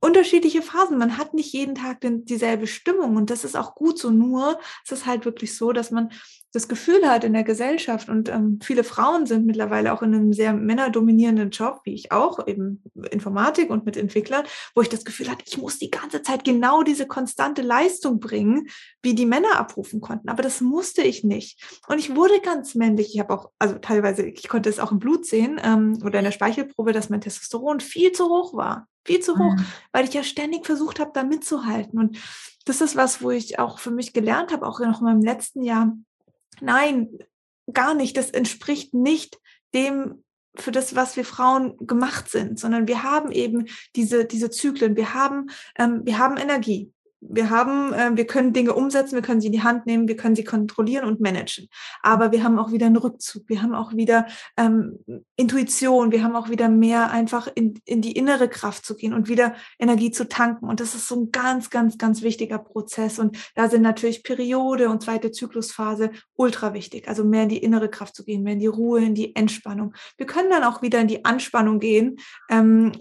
unterschiedliche Phasen. Man hat nicht jeden Tag den, dieselbe Stimmung und das ist auch gut so. Nur es ist halt wirklich so, dass man das Gefühl hat in der Gesellschaft und ähm, viele Frauen sind mittlerweile auch in einem sehr männerdominierenden Job, wie ich auch, eben Informatik und mit Entwicklern, wo ich das Gefühl hatte, ich muss die ganze Zeit genau diese konstante Leistung bringen, wie die Männer abrufen konnten. Aber das musste ich nicht. Und ich wurde ganz männlich. Ich habe auch, also teilweise, ich konnte es auch im Blut sehen ähm, oder in der Speichelprobe, dass mein Testosteron viel zu hoch war viel zu hoch, mhm. weil ich ja ständig versucht habe, da mitzuhalten. Und das ist was, wo ich auch für mich gelernt habe, auch noch in meinem letzten Jahr. Nein, gar nicht. Das entspricht nicht dem, für das, was wir Frauen gemacht sind, sondern wir haben eben diese, diese Zyklen. Wir haben, ähm, wir haben Energie wir haben, äh, wir können Dinge umsetzen, wir können sie in die Hand nehmen, wir können sie kontrollieren und managen. Aber wir haben auch wieder einen Rückzug, wir haben auch wieder ähm, Intuition, wir haben auch wieder mehr einfach in, in die innere Kraft zu gehen und wieder Energie zu tanken. Und das ist so ein ganz, ganz, ganz wichtiger Prozess. Und da sind natürlich Periode und zweite Zyklusphase ultra wichtig. Also mehr in die innere Kraft zu gehen, mehr in die Ruhe, in die Entspannung. Wir können dann auch wieder in die Anspannung gehen. Ähm,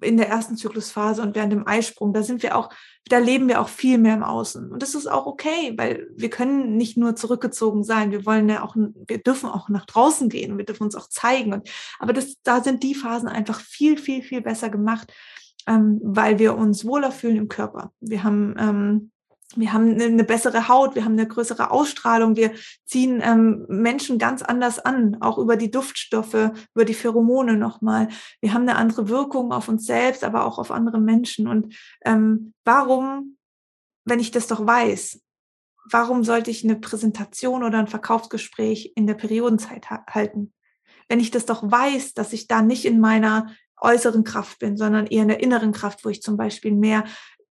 in der ersten Zyklusphase und während dem Eisprung, da sind wir auch, da leben wir auch viel mehr im Außen. Und das ist auch okay, weil wir können nicht nur zurückgezogen sein. Wir wollen ja auch, wir dürfen auch nach draußen gehen wir dürfen uns auch zeigen. Und, aber das, da sind die Phasen einfach viel, viel, viel besser gemacht, ähm, weil wir uns wohler fühlen im Körper. Wir haben, ähm, wir haben eine bessere Haut, wir haben eine größere Ausstrahlung, wir ziehen ähm, Menschen ganz anders an, auch über die Duftstoffe, über die Pheromone nochmal. Wir haben eine andere Wirkung auf uns selbst, aber auch auf andere Menschen. Und ähm, warum, wenn ich das doch weiß, warum sollte ich eine Präsentation oder ein Verkaufsgespräch in der Periodenzeit ha halten? Wenn ich das doch weiß, dass ich da nicht in meiner äußeren Kraft bin, sondern eher in der inneren Kraft, wo ich zum Beispiel mehr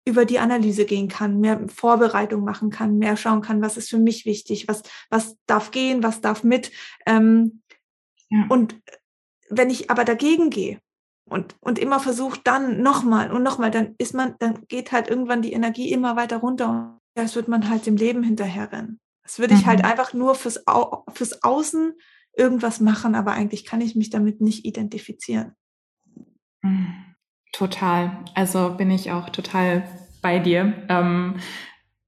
über die Analyse gehen kann, mehr Vorbereitung machen kann, mehr schauen kann, was ist für mich wichtig, was, was darf gehen, was darf mit. Ähm, ja. Und wenn ich aber dagegen gehe und, und immer versuche, dann nochmal und nochmal, dann ist man, dann geht halt irgendwann die Energie immer weiter runter und das wird man halt dem Leben hinterherrennen. Das würde ich halt mhm. einfach nur fürs, Au fürs Außen irgendwas machen, aber eigentlich kann ich mich damit nicht identifizieren. Mhm. Total. Also bin ich auch total bei dir. Ähm,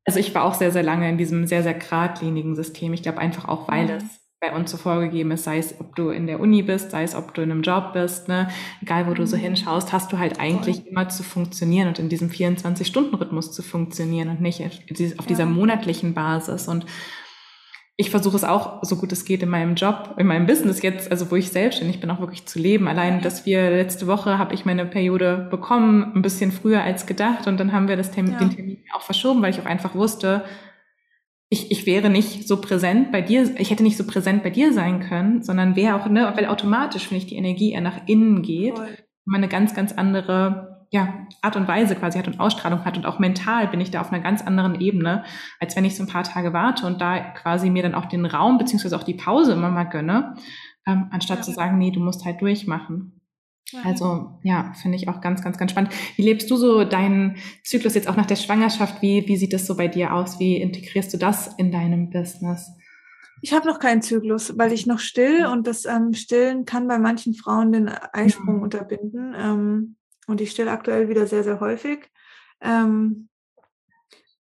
also ich war auch sehr, sehr lange in diesem sehr, sehr geradlinigen System. Ich glaube einfach auch, weil mhm. es bei uns so vorgegeben ist, sei es, ob du in der Uni bist, sei es, ob du in einem Job bist, ne? egal wo du so mhm. hinschaust, hast du halt eigentlich immer zu funktionieren und in diesem 24-Stunden-Rhythmus zu funktionieren und nicht auf dieser monatlichen Basis. Und ich versuche es auch, so gut es geht, in meinem Job, in meinem Business jetzt, also wo ich selbstständig bin, auch wirklich zu leben. Allein, dass wir letzte Woche habe ich meine Periode bekommen, ein bisschen früher als gedacht und dann haben wir das Termin, ja. den Termin auch verschoben, weil ich auch einfach wusste, ich, ich wäre nicht so präsent bei dir, ich hätte nicht so präsent bei dir sein können, sondern wäre auch, ne, weil automatisch, wenn ich die Energie eher nach innen geht, man eine ganz, ganz andere ja, Art und Weise quasi hat und Ausstrahlung hat und auch mental bin ich da auf einer ganz anderen Ebene, als wenn ich so ein paar Tage warte und da quasi mir dann auch den Raum beziehungsweise auch die Pause immer mal gönne, ähm, anstatt ja. zu sagen, nee, du musst halt durchmachen. Also ja, finde ich auch ganz, ganz, ganz spannend. Wie lebst du so deinen Zyklus jetzt auch nach der Schwangerschaft? Wie, wie sieht das so bei dir aus? Wie integrierst du das in deinem Business? Ich habe noch keinen Zyklus, weil ich noch still und das ähm, Stillen kann bei manchen Frauen den Eisprung mhm. unterbinden. Ähm, und ich stille aktuell wieder sehr, sehr häufig. Ähm,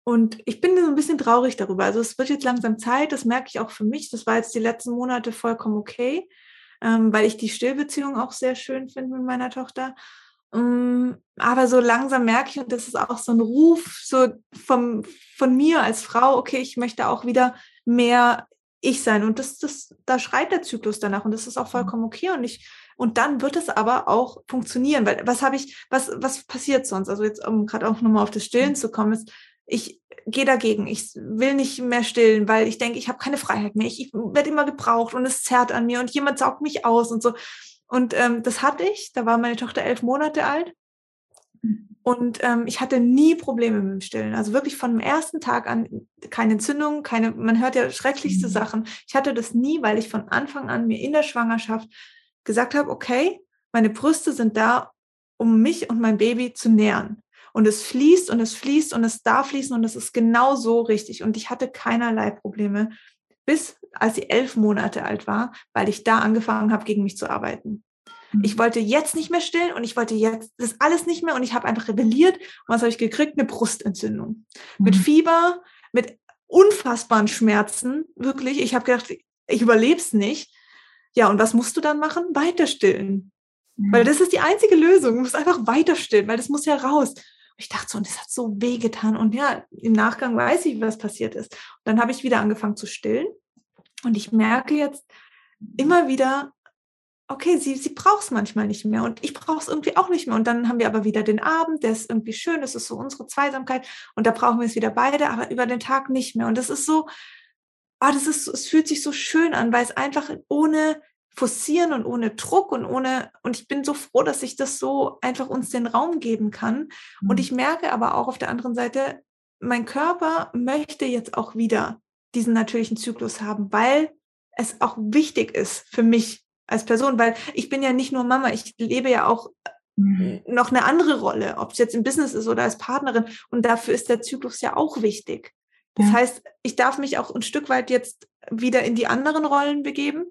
und ich bin so ein bisschen traurig darüber. Also es wird jetzt langsam Zeit, das merke ich auch für mich. Das war jetzt die letzten Monate vollkommen okay, ähm, weil ich die Stillbeziehung auch sehr schön finde mit meiner Tochter. Ähm, aber so langsam merke ich, und das ist auch so ein Ruf so vom, von mir als Frau, okay, ich möchte auch wieder mehr ich sein. Und das, das, da schreit der Zyklus danach und das ist auch mhm. vollkommen okay. Und ich und dann wird es aber auch funktionieren, weil was habe ich, was, was passiert sonst? Also jetzt, um gerade auch nochmal auf das Stillen mhm. zu kommen, ist, ich gehe dagegen. Ich will nicht mehr stillen, weil ich denke, ich habe keine Freiheit mehr. Ich, ich werde immer gebraucht und es zerrt an mir und jemand saugt mich aus und so. Und ähm, das hatte ich. Da war meine Tochter elf Monate alt. Mhm. Und ähm, ich hatte nie Probleme mit dem Stillen. Also wirklich von dem ersten Tag an keine Entzündung, keine, man hört ja schrecklichste mhm. Sachen. Ich hatte das nie, weil ich von Anfang an mir in der Schwangerschaft gesagt habe, okay, meine Brüste sind da, um mich und mein Baby zu nähren. Und es fließt und es fließt und es darf fließen und es ist genau so richtig. Und ich hatte keinerlei Probleme, bis als sie elf Monate alt war, weil ich da angefangen habe, gegen mich zu arbeiten. Ich mhm. wollte jetzt nicht mehr stillen und ich wollte jetzt das alles nicht mehr und ich habe einfach rebelliert. Und was habe ich gekriegt? Eine Brustentzündung. Mhm. Mit Fieber, mit unfassbaren Schmerzen, wirklich. Ich habe gedacht, ich überlebe es nicht. Ja, und was musst du dann machen? Weiter stillen. Mhm. Weil das ist die einzige Lösung. Du musst einfach weiter stillen, weil das muss ja raus. Und ich dachte so, und das hat so weh getan. Und ja, im Nachgang weiß ich, was passiert ist. Und dann habe ich wieder angefangen zu stillen. Und ich merke jetzt immer wieder, okay, sie, sie braucht es manchmal nicht mehr und ich brauche es irgendwie auch nicht mehr. Und dann haben wir aber wieder den Abend, der ist irgendwie schön, das ist so unsere Zweisamkeit und da brauchen wir es wieder beide, aber über den Tag nicht mehr. Und das ist so, ah, das ist, es fühlt sich so schön an, weil es einfach ohne Forcieren und ohne Druck und ohne, und ich bin so froh, dass ich das so einfach uns den Raum geben kann. Mhm. Und ich merke aber auch auf der anderen Seite, mein Körper möchte jetzt auch wieder diesen natürlichen Zyklus haben, weil es auch wichtig ist für mich als Person, weil ich bin ja nicht nur Mama, ich lebe ja auch mhm. noch eine andere Rolle, ob es jetzt im Business ist oder als Partnerin. Und dafür ist der Zyklus ja auch wichtig. Das ja. heißt, ich darf mich auch ein Stück weit jetzt wieder in die anderen Rollen begeben.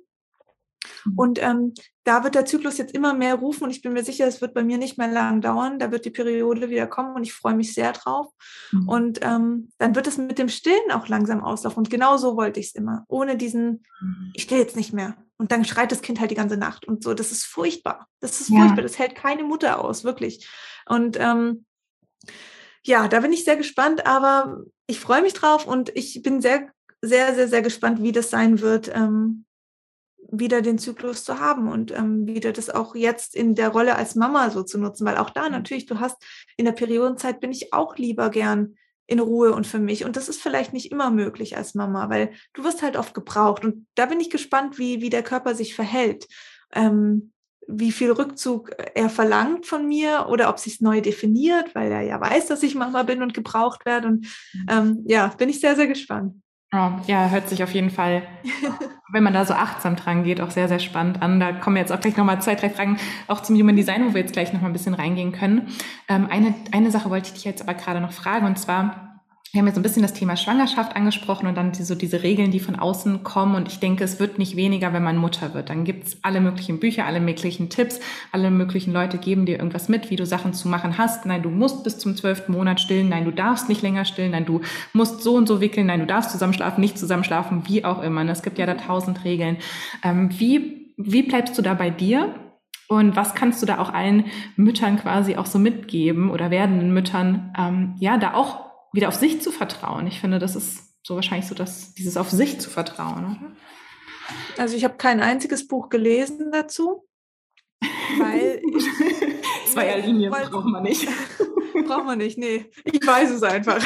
Mhm. Und ähm, da wird der Zyklus jetzt immer mehr rufen und ich bin mir sicher, es wird bei mir nicht mehr lang dauern. Da wird die Periode wieder kommen und ich freue mich sehr drauf. Mhm. Und ähm, dann wird es mit dem Stillen auch langsam auslaufen. Und genau so wollte ich es immer. Ohne diesen, mhm. ich still jetzt nicht mehr. Und dann schreit das Kind halt die ganze Nacht und so. Das ist furchtbar. Das ist ja. furchtbar. Das hält keine Mutter aus, wirklich. Und ähm, ja, da bin ich sehr gespannt, aber ich freue mich drauf und ich bin sehr, sehr, sehr, sehr gespannt, wie das sein wird. Ähm, wieder den Zyklus zu haben und ähm, wieder das auch jetzt in der Rolle als Mama so zu nutzen, weil auch da mhm. natürlich, du hast in der Periodenzeit bin ich auch lieber gern in Ruhe und für mich. Und das ist vielleicht nicht immer möglich als Mama, weil du wirst halt oft gebraucht. Und da bin ich gespannt, wie, wie der Körper sich verhält. Ähm, wie viel Rückzug er verlangt von mir oder ob sich neu definiert, weil er ja weiß, dass ich Mama bin und gebraucht werde. Und mhm. ähm, ja, bin ich sehr, sehr gespannt. Oh, ja, hört sich auf jeden Fall, wenn man da so achtsam dran geht, auch sehr, sehr spannend an. Da kommen jetzt auch gleich nochmal zwei, drei Fragen auch zum Human Design, wo wir jetzt gleich nochmal ein bisschen reingehen können. Ähm, eine, eine Sache wollte ich dich jetzt aber gerade noch fragen, und zwar, wir haben jetzt ein bisschen das Thema Schwangerschaft angesprochen und dann so diese Regeln, die von außen kommen. Und ich denke, es wird nicht weniger, wenn man Mutter wird. Dann gibt's alle möglichen Bücher, alle möglichen Tipps, alle möglichen Leute geben dir irgendwas mit, wie du Sachen zu machen hast. Nein, du musst bis zum zwölften Monat stillen. Nein, du darfst nicht länger stillen. Nein, du musst so und so wickeln. Nein, du darfst zusammenschlafen, nicht zusammenschlafen, wie auch immer. Es gibt ja da tausend Regeln. Ähm, wie, wie bleibst du da bei dir? Und was kannst du da auch allen Müttern quasi auch so mitgeben oder werdenden Müttern, ähm, ja, da auch wieder auf sich zu vertrauen. Ich finde, das ist so wahrscheinlich so, dass dieses auf sich zu vertrauen. Oder? Also ich habe kein einziges Buch gelesen dazu, weil Zweierlinien braucht man nicht. braucht man nicht, nee. Ich weiß es einfach.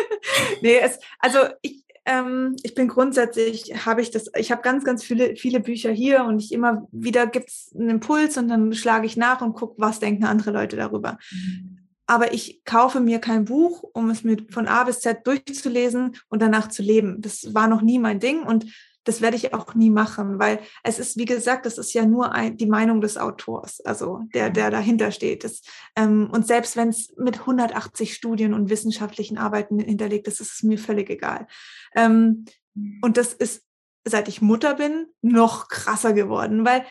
nee, es, also ich, ähm, ich bin grundsätzlich, habe ich das, ich habe ganz, ganz viele, viele Bücher hier und ich immer wieder gibt es einen Impuls und dann schlage ich nach und gucke, was denken andere Leute darüber. Mhm aber ich kaufe mir kein Buch, um es mir von A bis Z durchzulesen und danach zu leben. Das war noch nie mein Ding und das werde ich auch nie machen, weil es ist, wie gesagt, das ist ja nur ein, die Meinung des Autors, also der, der dahinter steht. Das, ähm, und selbst wenn es mit 180 Studien und wissenschaftlichen Arbeiten hinterlegt ist, ist es mir völlig egal. Ähm, und das ist, seit ich Mutter bin, noch krasser geworden, weil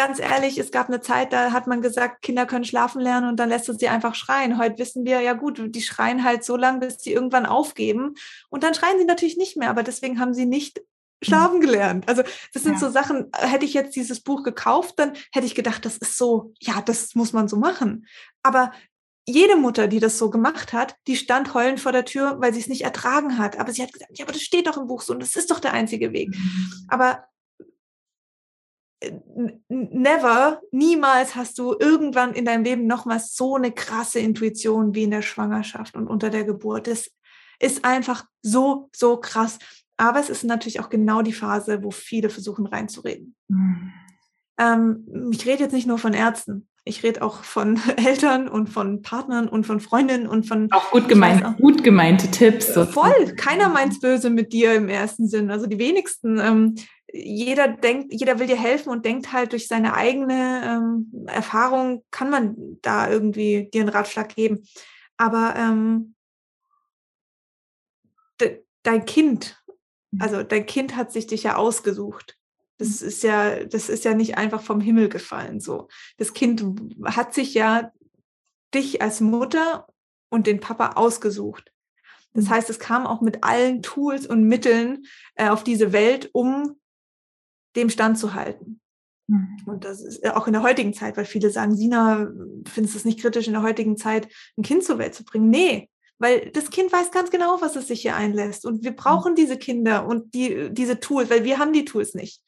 ganz ehrlich, es gab eine Zeit, da hat man gesagt, Kinder können schlafen lernen und dann lässt es sie einfach schreien. Heute wissen wir, ja gut, die schreien halt so lange, bis sie irgendwann aufgeben. Und dann schreien sie natürlich nicht mehr, aber deswegen haben sie nicht schlafen mhm. gelernt. Also das sind ja. so Sachen, hätte ich jetzt dieses Buch gekauft, dann hätte ich gedacht, das ist so, ja, das muss man so machen. Aber jede Mutter, die das so gemacht hat, die stand heulend vor der Tür, weil sie es nicht ertragen hat. Aber sie hat gesagt, ja, aber das steht doch im Buch so und das ist doch der einzige Weg. Mhm. Aber never, niemals hast du irgendwann in deinem Leben nochmals so eine krasse Intuition wie in der Schwangerschaft und unter der Geburt. Das ist einfach so, so krass. Aber es ist natürlich auch genau die Phase, wo viele versuchen reinzureden. Mhm. Ähm, ich rede jetzt nicht nur von Ärzten. Ich rede auch von Eltern und von Partnern und von Freundinnen und von. Auch gut, gemeint, auch, gut gemeinte Tipps. Sozusagen. Voll. Keiner meint's böse mit dir im ersten Sinn. Also die wenigsten. Ähm, jeder denkt, jeder will dir helfen und denkt halt durch seine eigene ähm, Erfahrung kann man da irgendwie dir einen Ratschlag geben. Aber ähm, de, dein Kind, mhm. also dein Kind hat sich dich ja ausgesucht. Das mhm. ist ja, das ist ja nicht einfach vom Himmel gefallen. So, das Kind hat sich ja dich als Mutter und den Papa ausgesucht. Das mhm. heißt, es kam auch mit allen Tools und Mitteln äh, auf diese Welt, um dem standzuhalten. Mhm. Und das ist auch in der heutigen Zeit, weil viele sagen, Sina, findest du es nicht kritisch, in der heutigen Zeit ein Kind zur Welt zu bringen? Nee, weil das Kind weiß ganz genau, was es sich hier einlässt. Und wir brauchen diese Kinder und die, diese Tools, weil wir haben die Tools nicht.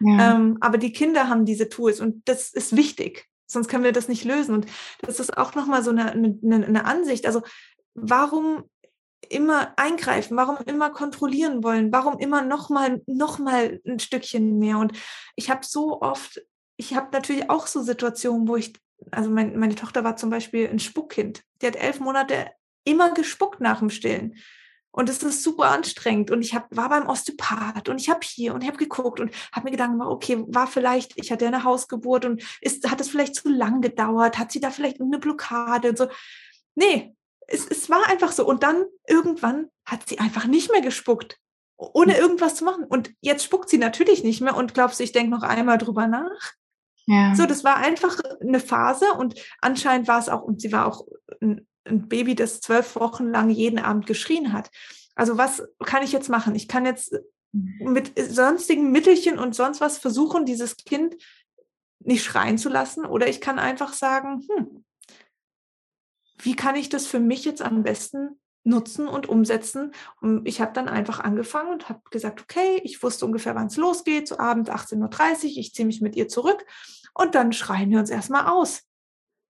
Ja. Ähm, aber die Kinder haben diese Tools und das ist wichtig. Sonst können wir das nicht lösen. Und das ist auch nochmal so eine, eine, eine Ansicht. Also warum immer eingreifen, warum immer kontrollieren wollen, warum immer noch mal, noch mal ein Stückchen mehr. Und ich habe so oft, ich habe natürlich auch so Situationen, wo ich, also mein, meine Tochter war zum Beispiel ein Spuckkind. Die hat elf Monate immer gespuckt nach dem Stillen. Und es ist super anstrengend. Und ich hab, war beim Osteopath und ich habe hier und habe geguckt und habe mir gemacht, okay, war vielleicht, ich hatte eine Hausgeburt und ist, hat es vielleicht zu lang gedauert? Hat sie da vielleicht eine Blockade und so? Nee, es, es war einfach so. Und dann irgendwann hat sie einfach nicht mehr gespuckt, ohne hm. irgendwas zu machen. Und jetzt spuckt sie natürlich nicht mehr und glaubst du, ich denke noch einmal drüber nach? Ja. So, das war einfach eine Phase und anscheinend war es auch, und sie war auch ein, ein Baby, das zwölf Wochen lang jeden Abend geschrien hat. Also was kann ich jetzt machen? Ich kann jetzt mit sonstigen Mittelchen und sonst was versuchen, dieses Kind nicht schreien zu lassen. Oder ich kann einfach sagen, hm, wie kann ich das für mich jetzt am besten nutzen und umsetzen. Und ich habe dann einfach angefangen und habe gesagt, okay, ich wusste ungefähr, wann es losgeht, so Abend 18.30 Uhr, ich ziehe mich mit ihr zurück und dann schreien wir uns erstmal aus.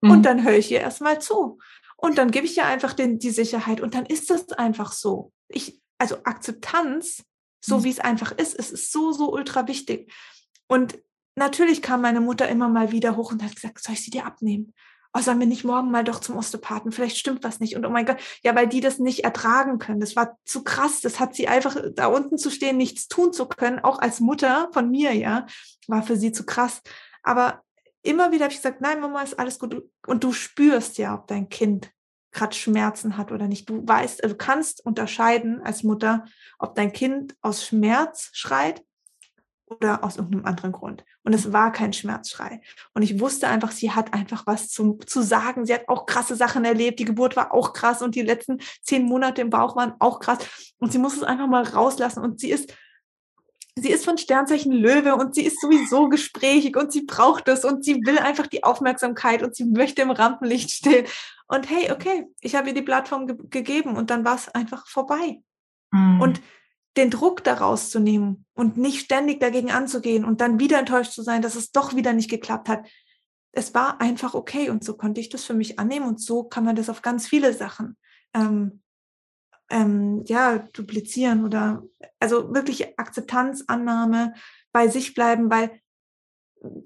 Mhm. Und dann höre ich ihr erstmal zu. Und dann gebe ich ihr einfach den, die Sicherheit und dann ist das einfach so. Ich, also Akzeptanz, so mhm. wie es einfach ist, es ist so, so ultra wichtig. Und natürlich kam meine Mutter immer mal wieder hoch und hat gesagt, soll ich sie dir abnehmen? Oh, sollen wir nicht morgen mal doch zum Osteopathen? Vielleicht stimmt was nicht. Und oh mein Gott, ja, weil die das nicht ertragen können. Das war zu krass. Das hat sie einfach da unten zu stehen, nichts tun zu können, auch als Mutter von mir, ja, war für sie zu krass. Aber immer wieder habe ich gesagt, nein, Mama, ist alles gut. Und du spürst ja, ob dein Kind gerade Schmerzen hat oder nicht. Du weißt, du kannst unterscheiden als Mutter, ob dein Kind aus Schmerz schreit oder aus irgendeinem anderen Grund. Und es war kein Schmerzschrei. Und ich wusste einfach, sie hat einfach was zu, zu sagen. Sie hat auch krasse Sachen erlebt. Die Geburt war auch krass und die letzten zehn Monate im Bauch waren auch krass. Und sie muss es einfach mal rauslassen. Und sie ist, sie ist von Sternzeichen Löwe und sie ist sowieso gesprächig und sie braucht es und sie will einfach die Aufmerksamkeit und sie möchte im Rampenlicht stehen. Und hey, okay, ich habe ihr die Plattform ge gegeben und dann war es einfach vorbei. Mhm. Und den Druck daraus zu nehmen und nicht ständig dagegen anzugehen und dann wieder enttäuscht zu sein, dass es doch wieder nicht geklappt hat. Es war einfach okay und so konnte ich das für mich annehmen und so kann man das auf ganz viele Sachen ähm, ähm, ja duplizieren oder also wirklich Akzeptanz, Annahme, bei sich bleiben, weil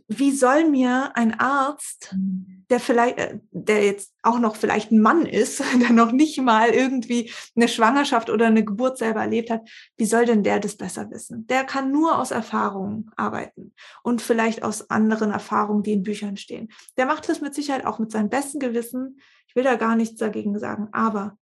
wie soll mir ein Arzt, mhm. der vielleicht, äh, der jetzt auch noch vielleicht ein Mann ist, der noch nicht mal irgendwie eine Schwangerschaft oder eine Geburt selber erlebt hat, wie soll denn der das besser wissen? Der kann nur aus Erfahrungen arbeiten und vielleicht aus anderen Erfahrungen, die in Büchern stehen. Der macht das mit Sicherheit auch mit seinem besten Gewissen. Ich will da gar nichts dagegen sagen, aber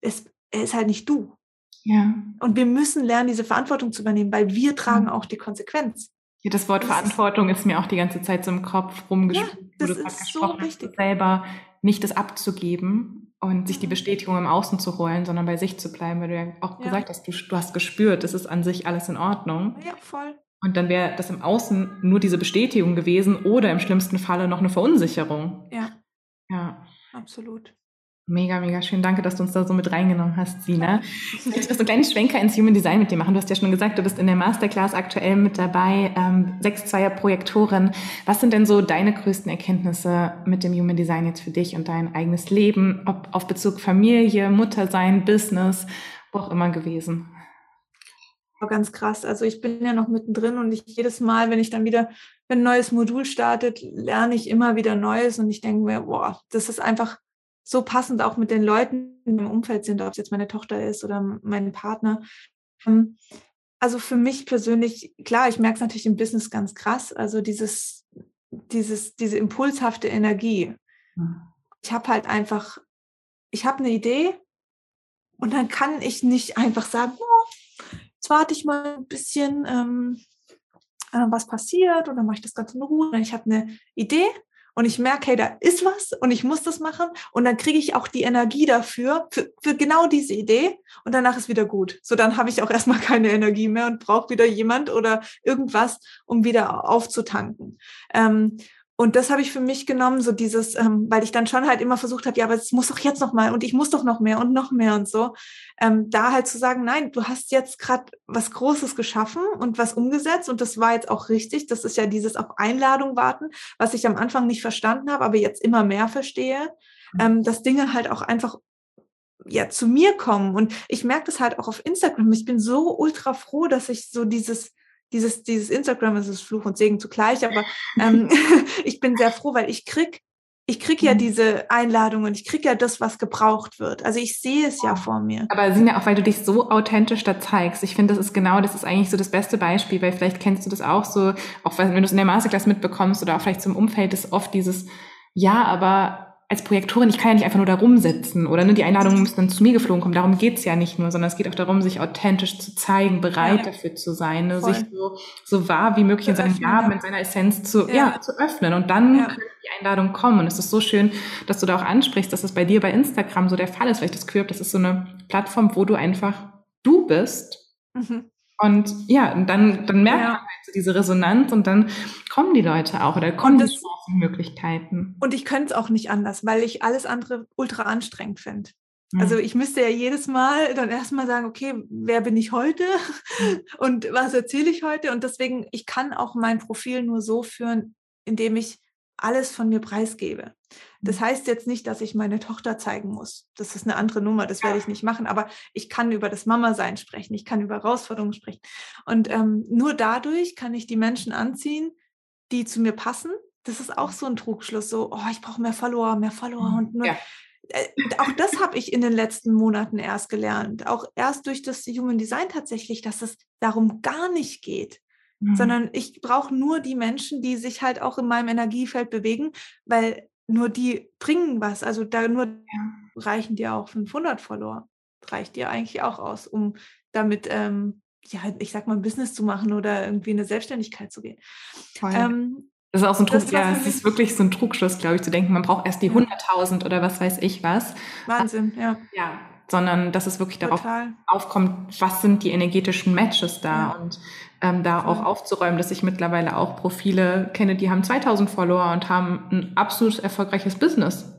es, er ist halt nicht du. Ja. Und wir müssen lernen, diese Verantwortung zu übernehmen, weil wir tragen mhm. auch die Konsequenz. Ja, das Wort das Verantwortung ist, ist, mir auch die ganze Zeit so im Kopf rumgespielt. Ja, das ist so wichtig. Selber nicht das abzugeben und sich die Bestätigung im Außen zu holen, sondern bei sich zu bleiben, weil du ja auch ja. gesagt hast, du, du hast gespürt, es ist an sich alles in Ordnung. Ja, voll. Und dann wäre das im Außen nur diese Bestätigung gewesen oder im schlimmsten Falle noch eine Verunsicherung. Ja. Ja. Absolut. Mega, mega schön. Danke, dass du uns da so mit reingenommen hast, Sina. Ich möchte so einen kleinen Schwenker ins Human Design mit dir machen. Du hast ja schon gesagt, du bist in der Masterclass aktuell mit dabei, ähm, 6-2er Projektorin. Was sind denn so deine größten Erkenntnisse mit dem Human Design jetzt für dich und dein eigenes Leben, ob auf Bezug Familie, Muttersein, Business, wo auch immer gewesen? Ganz krass. Also ich bin ja noch mittendrin und ich jedes Mal, wenn ich dann wieder wenn ein neues Modul startet, lerne ich immer wieder Neues und ich denke mir, boah, das ist einfach so passend auch mit den Leuten im Umfeld sind, ob es jetzt meine Tochter ist oder mein Partner. Ähm, also für mich persönlich, klar, ich merke es natürlich im Business ganz krass, also dieses, dieses, diese impulshafte Energie. Ich habe halt einfach, ich habe eine Idee und dann kann ich nicht einfach sagen, oh, jetzt warte ich mal ein bisschen, ähm, äh, was passiert oder mache ich das Ganze in Ruhe. Ich habe eine Idee und ich merke, hey, da ist was und ich muss das machen und dann kriege ich auch die Energie dafür, für, für genau diese Idee und danach ist wieder gut. So, dann habe ich auch erstmal keine Energie mehr und brauche wieder jemand oder irgendwas, um wieder aufzutanken. Ähm, und das habe ich für mich genommen, so dieses, ähm, weil ich dann schon halt immer versucht habe, ja, aber es muss doch jetzt noch mal und ich muss doch noch mehr und noch mehr und so. Ähm, da halt zu sagen, nein, du hast jetzt gerade was Großes geschaffen und was umgesetzt und das war jetzt auch richtig. Das ist ja dieses auf Einladung warten, was ich am Anfang nicht verstanden habe, aber jetzt immer mehr verstehe, mhm. ähm, dass Dinge halt auch einfach ja zu mir kommen und ich merke das halt auch auf Instagram. Ich bin so ultra froh, dass ich so dieses dieses, dieses Instagram ist es Fluch und Segen zugleich, aber ähm, ich bin sehr froh, weil ich krieg, ich krieg ja mhm. diese Einladungen, ich krieg ja das, was gebraucht wird. Also ich sehe es ja vor mir. Aber sind ja auch, weil du dich so authentisch da zeigst. Ich finde, das ist genau, das ist eigentlich so das beste Beispiel, weil vielleicht kennst du das auch so, auch wenn du es in der Masterclass mitbekommst oder auch vielleicht zum Umfeld ist oft dieses, ja, aber als Projektorin, ich kann ja nicht einfach nur da rumsitzen oder ne, die Einladungen müssen dann zu mir geflogen kommen. Darum geht's ja nicht nur, sondern es geht auch darum, sich authentisch zu zeigen, bereit ja. dafür zu sein, ne, sich so, so wahr wie möglich in seinen Gaben, in seiner Essenz zu, ja. ja zu öffnen. Und dann können die Einladungen kommen. Und es ist so schön, dass du da auch ansprichst, dass es bei dir bei Instagram so der Fall ist, weil ich das Gefühl habe, das ist so eine Plattform, wo du einfach du bist. Mhm. Und ja, und dann, dann merkt ja. man halt so diese Resonanz und dann kommen die Leute auch oder kommen das, die Möglichkeiten. Und ich könnte es auch nicht anders, weil ich alles andere ultra anstrengend finde. Mhm. Also ich müsste ja jedes Mal dann erstmal sagen, okay, wer bin ich heute mhm. und was erzähle ich heute? Und deswegen, ich kann auch mein Profil nur so führen, indem ich alles von mir preisgebe. Das mhm. heißt jetzt nicht, dass ich meine Tochter zeigen muss. Das ist eine andere Nummer, das werde ich nicht machen. Aber ich kann über das Mama-Sein sprechen, ich kann über Herausforderungen sprechen. Und ähm, nur dadurch kann ich die Menschen anziehen, die zu mir passen. Das ist auch so ein Trugschluss, so, oh, ich brauche mehr Follower, mehr Follower mhm. und nur. Ja. Äh, auch das habe ich in den letzten Monaten erst gelernt. Auch erst durch das Human Design tatsächlich, dass es darum gar nicht geht. Mhm. Sondern ich brauche nur die Menschen, die sich halt auch in meinem Energiefeld bewegen, weil nur die bringen was. Also da nur reichen dir auch 500 Follower. Reicht dir eigentlich auch aus, um damit, ähm, ja, ich sag mal, ein Business zu machen oder irgendwie in eine Selbstständigkeit zu gehen. Ähm, das ist auch so ein Trug, ja, es ist wirklich so ein Trugschluss, glaube ich, zu denken, man braucht erst die 100.000 oder was weiß ich was. Wahnsinn, ja. Ja, sondern dass es wirklich darauf Total. aufkommt, was sind die energetischen Matches da ja. und ähm, da auch aufzuräumen, dass ich mittlerweile auch Profile kenne, die haben 2000 Follower und haben ein absolut erfolgreiches Business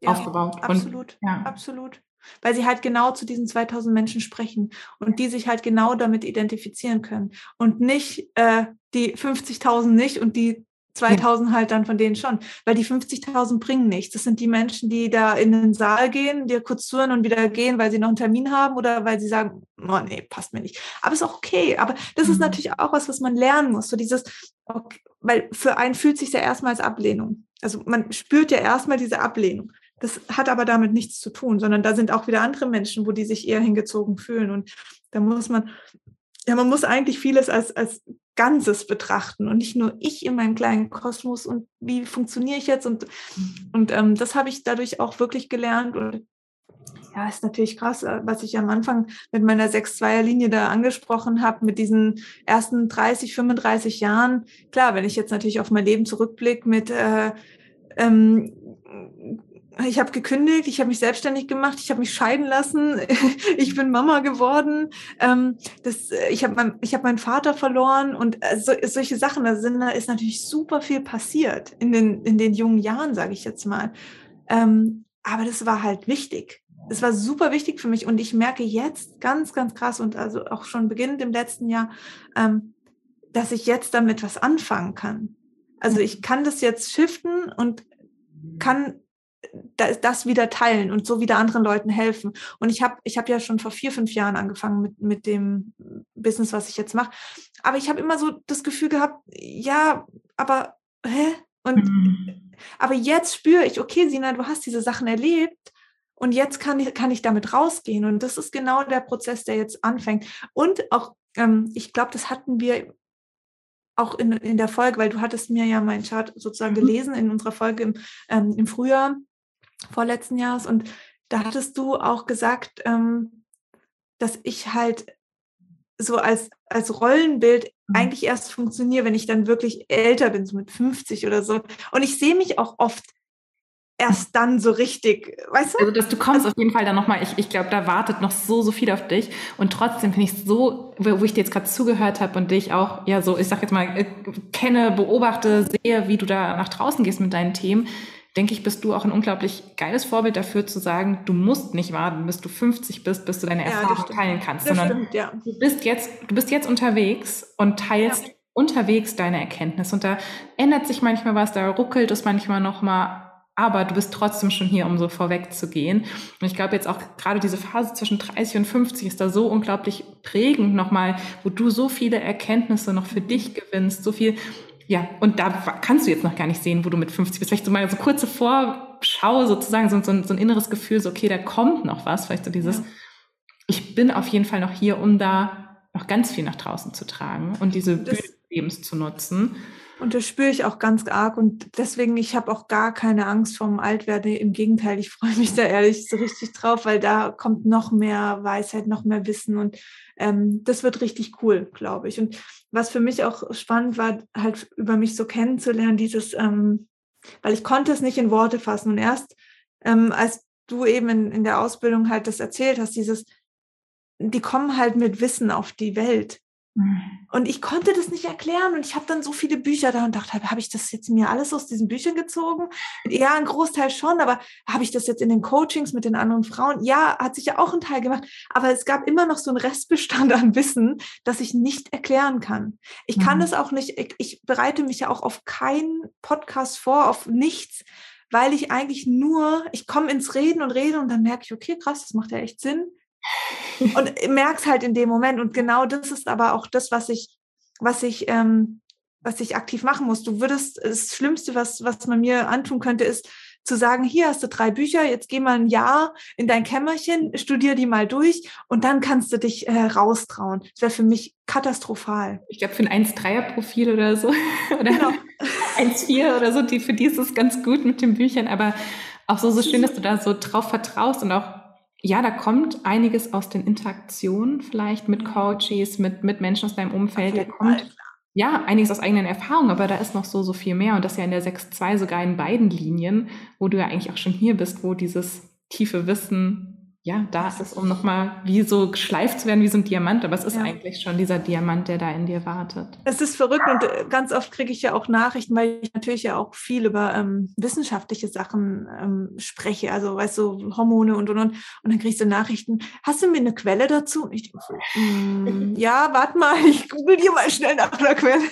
ja, aufgebaut. Absolut, und, ja. absolut. Weil sie halt genau zu diesen 2000 Menschen sprechen und die sich halt genau damit identifizieren können und nicht äh, die 50.000 nicht und die 2000 halt dann von denen schon, weil die 50.000 bringen nichts. Das sind die Menschen, die da in den Saal gehen, dir kurz zuhören und wieder gehen, weil sie noch einen Termin haben oder weil sie sagen, oh nee, passt mir nicht. Aber ist auch okay. Aber das mhm. ist natürlich auch was, was man lernen muss. So dieses, okay, weil für einen fühlt sich ja erstmal als Ablehnung. Also man spürt ja erstmal diese Ablehnung. Das hat aber damit nichts zu tun, sondern da sind auch wieder andere Menschen, wo die sich eher hingezogen fühlen. Und da muss man, ja, man muss eigentlich vieles als, als Ganzes betrachten und nicht nur ich in meinem kleinen Kosmos und wie funktioniere ich jetzt und, mhm. und ähm, das habe ich dadurch auch wirklich gelernt und ja, ist natürlich krass, äh, was ich am Anfang mit meiner 6-2er-Linie da angesprochen habe, mit diesen ersten 30, 35 Jahren. Klar, wenn ich jetzt natürlich auf mein Leben zurückblicke mit äh, ähm, ich habe gekündigt, ich habe mich selbstständig gemacht, ich habe mich scheiden lassen, ich bin Mama geworden, ähm, das, äh, ich habe mein, ich hab meinen Vater verloren und äh, so, solche Sachen, da, sind, da ist natürlich super viel passiert in den, in den jungen Jahren, sage ich jetzt mal. Ähm, aber das war halt wichtig. Es war super wichtig für mich und ich merke jetzt ganz, ganz krass und also auch schon beginnend im letzten Jahr, ähm, dass ich jetzt damit was anfangen kann. Also ich kann das jetzt shiften und kann das wieder teilen und so wieder anderen Leuten helfen. Und ich habe ich hab ja schon vor vier, fünf Jahren angefangen mit, mit dem Business, was ich jetzt mache. Aber ich habe immer so das Gefühl gehabt, ja, aber hä? Und mhm. aber jetzt spüre ich, okay, Sina, du hast diese Sachen erlebt und jetzt kann ich, kann ich damit rausgehen. Und das ist genau der Prozess, der jetzt anfängt. Und auch, ähm, ich glaube, das hatten wir auch in, in der Folge, weil du hattest mir ja meinen Chart sozusagen mhm. gelesen in unserer Folge im, ähm, im Frühjahr vorletzten Jahres. Und da hattest du auch gesagt, ähm, dass ich halt so als, als Rollenbild mhm. eigentlich erst funktioniere, wenn ich dann wirklich älter bin, so mit 50 oder so. Und ich sehe mich auch oft erst dann so richtig, weißt du? Also, dass du kommst also, auf jeden Fall dann nochmal, ich, ich glaube, da wartet noch so, so viel auf dich. Und trotzdem finde ich es so, wo ich dir jetzt gerade zugehört habe und dich auch, ja, so, ich sag jetzt mal, äh, kenne, beobachte, sehe, wie du da nach draußen gehst mit deinen Themen, denke ich, bist du auch ein unglaublich geiles Vorbild dafür zu sagen, du musst nicht warten, bis du 50 bist, bis du deine Erfahrung ja, teilen kannst, das sondern stimmt, ja. du bist jetzt, du bist jetzt unterwegs und teilst ja. unterwegs deine Erkenntnis. Und da ändert sich manchmal was, da ruckelt es manchmal nochmal, aber du bist trotzdem schon hier, um so vorweg zu gehen. Und ich glaube jetzt auch gerade diese Phase zwischen 30 und 50 ist da so unglaublich prägend nochmal, wo du so viele Erkenntnisse noch für dich gewinnst, so viel ja, und da kannst du jetzt noch gar nicht sehen, wo du mit 50 bist. Vielleicht so mal so kurze Vorschau sozusagen, so, so, so ein inneres Gefühl, so okay, da kommt noch was. Vielleicht so dieses, ja. ich bin auf jeden Fall noch hier, um da noch ganz viel nach draußen zu tragen und diese das, Lebens zu nutzen. Und das spüre ich auch ganz arg und deswegen, ich habe auch gar keine Angst vom Altwerden. Im Gegenteil, ich freue mich da ehrlich so richtig drauf, weil da kommt noch mehr Weisheit, noch mehr Wissen und ähm, das wird richtig cool, glaube ich. Und was für mich auch spannend war, halt über mich so kennenzulernen, dieses, ähm, weil ich konnte es nicht in Worte fassen und erst ähm, als du eben in, in der Ausbildung halt das erzählt hast, dieses, die kommen halt mit Wissen auf die Welt. Mhm. Und ich konnte das nicht erklären und ich habe dann so viele Bücher da und dachte, habe ich das jetzt mir alles aus diesen Büchern gezogen? Ja, ein Großteil schon, aber habe ich das jetzt in den Coachings mit den anderen Frauen? Ja, hat sich ja auch ein Teil gemacht, aber es gab immer noch so einen Restbestand an Wissen, das ich nicht erklären kann. Ich kann mhm. das auch nicht, ich, ich bereite mich ja auch auf keinen Podcast vor, auf nichts, weil ich eigentlich nur, ich komme ins Reden und rede und dann merke ich, okay, krass, das macht ja echt Sinn und merk's halt in dem Moment. Und genau das ist aber auch das, was ich, was ich, ähm, was ich aktiv machen muss. Du würdest, das Schlimmste, was, was man mir antun könnte, ist zu sagen, hier hast du drei Bücher, jetzt geh mal ein Jahr in dein Kämmerchen, studier die mal durch und dann kannst du dich äh, raustrauen. Das wäre für mich katastrophal. Ich glaube, für ein 1-3er-Profil oder so, oder genau. 1-4 oder so, die, für die ist es ganz gut mit den Büchern, aber auch so, so schön, dass du da so drauf vertraust und auch ja, da kommt einiges aus den Interaktionen vielleicht mit Coaches, mit, mit Menschen aus deinem Umfeld. Da kommt ja einiges aus eigenen Erfahrungen, aber da ist noch so, so viel mehr. Und das ja in der 6.2 sogar in beiden Linien, wo du ja eigentlich auch schon hier bist, wo dieses tiefe Wissen ja, da ist es, um nochmal wie so geschleift zu werden wie so ein Diamant, aber es ist ja. eigentlich schon dieser Diamant, der da in dir wartet. Es ist verrückt und äh, ganz oft kriege ich ja auch Nachrichten, weil ich natürlich ja auch viel über ähm, wissenschaftliche Sachen ähm, spreche, also weißt du, Hormone und und und. Und dann kriegst du Nachrichten, hast du mir eine Quelle dazu? Und ich denke so, mm, ja, warte mal, ich google dir mal schnell nach einer Quelle.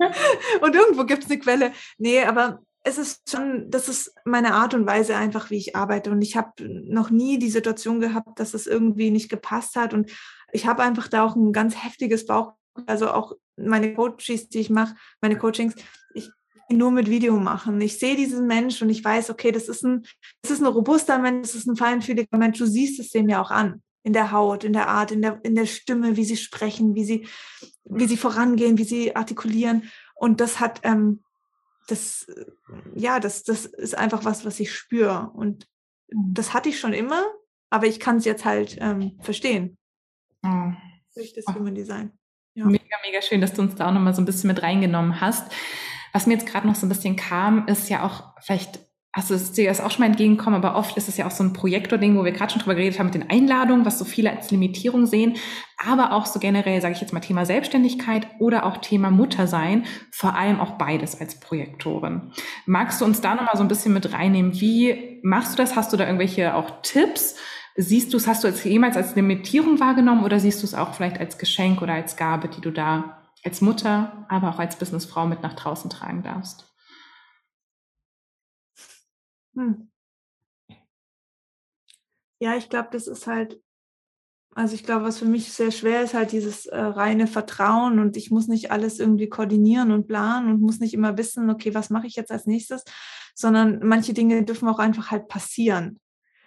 und irgendwo gibt es eine Quelle. Nee, aber es ist schon, das ist meine Art und Weise einfach, wie ich arbeite. Und ich habe noch nie die Situation gehabt, dass es irgendwie nicht gepasst hat. Und ich habe einfach da auch ein ganz heftiges Bauch. Also auch meine Coaches, die ich mache, meine Coachings, ich nur mit Video machen. Ich sehe diesen Mensch und ich weiß, okay, das ist ein, das ist ein robuster Mensch, das ist ein feinfühliger Mensch. Du siehst es dem ja auch an. In der Haut, in der Art, in der, in der Stimme, wie sie sprechen, wie sie, wie sie vorangehen, wie sie artikulieren. Und das hat, ähm, das, ja, das, das ist einfach was, was ich spüre. Und mhm. das hatte ich schon immer, aber ich kann es jetzt halt ähm, verstehen. Oh. Durch das Human Design. Ja. Mega, mega schön, dass du uns da auch nochmal so ein bisschen mit reingenommen hast. Was mir jetzt gerade noch so ein bisschen kam, ist ja auch vielleicht also es ist dir das auch schon mal entgegengekommen, aber oft ist es ja auch so ein Projektor-Ding, wo wir gerade schon drüber geredet haben mit den Einladungen, was so viele als Limitierung sehen, aber auch so generell, sage ich jetzt mal, Thema Selbstständigkeit oder auch Thema Muttersein, vor allem auch beides als Projektorin. Magst du uns da nochmal so ein bisschen mit reinnehmen? Wie machst du das? Hast du da irgendwelche auch Tipps? Siehst du es, hast du es jemals als Limitierung wahrgenommen oder siehst du es auch vielleicht als Geschenk oder als Gabe, die du da als Mutter, aber auch als Businessfrau mit nach draußen tragen darfst? Hm. Ja, ich glaube, das ist halt, also ich glaube, was für mich sehr schwer ist, halt dieses äh, reine Vertrauen und ich muss nicht alles irgendwie koordinieren und planen und muss nicht immer wissen, okay, was mache ich jetzt als nächstes, sondern manche Dinge dürfen auch einfach halt passieren.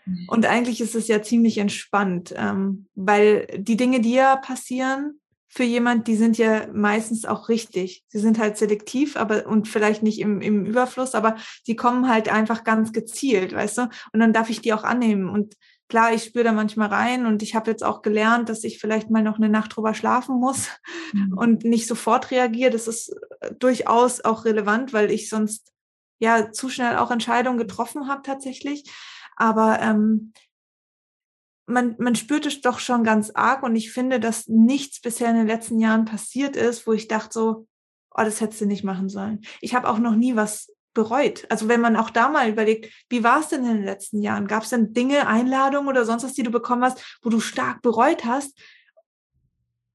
Mhm. Und eigentlich ist es ja ziemlich entspannt, ähm, weil die Dinge, die ja passieren, für jemand, die sind ja meistens auch richtig. Sie sind halt selektiv, aber und vielleicht nicht im, im Überfluss, aber sie kommen halt einfach ganz gezielt, weißt du? Und dann darf ich die auch annehmen. Und klar, ich spüre da manchmal rein und ich habe jetzt auch gelernt, dass ich vielleicht mal noch eine Nacht drüber schlafen muss mhm. und nicht sofort reagiere. Das ist äh, durchaus auch relevant, weil ich sonst ja zu schnell auch Entscheidungen getroffen habe tatsächlich. Aber ähm, man, man spürt es doch schon ganz arg und ich finde, dass nichts bisher in den letzten Jahren passiert ist, wo ich dachte so, oh, das hättest du nicht machen sollen. Ich habe auch noch nie was bereut. Also wenn man auch da mal überlegt, wie war es denn in den letzten Jahren? Gab es denn Dinge, Einladungen oder sonst was, die du bekommen hast, wo du stark bereut hast?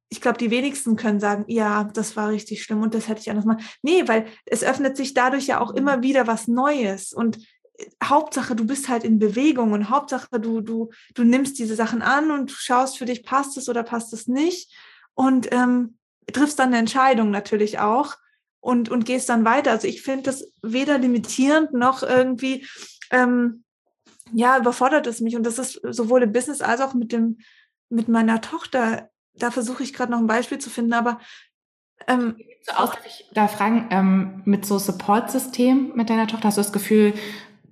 Ich glaube, die wenigsten können sagen, ja, das war richtig schlimm und das hätte ich anders mal. Nee, weil es öffnet sich dadurch ja auch immer wieder was Neues. Und Hauptsache, du bist halt in Bewegung und Hauptsache, du, du, du nimmst diese Sachen an und du schaust für dich, passt es oder passt es nicht und ähm, triffst dann eine Entscheidung natürlich auch und, und gehst dann weiter. Also ich finde das weder limitierend noch irgendwie, ähm, ja, überfordert es mich und das ist sowohl im Business als auch mit dem, mit meiner Tochter. Da versuche ich gerade noch ein Beispiel zu finden, aber ähm, So aus, darf ich da fragen, ähm, mit so Support-System mit deiner Tochter, hast du das Gefühl,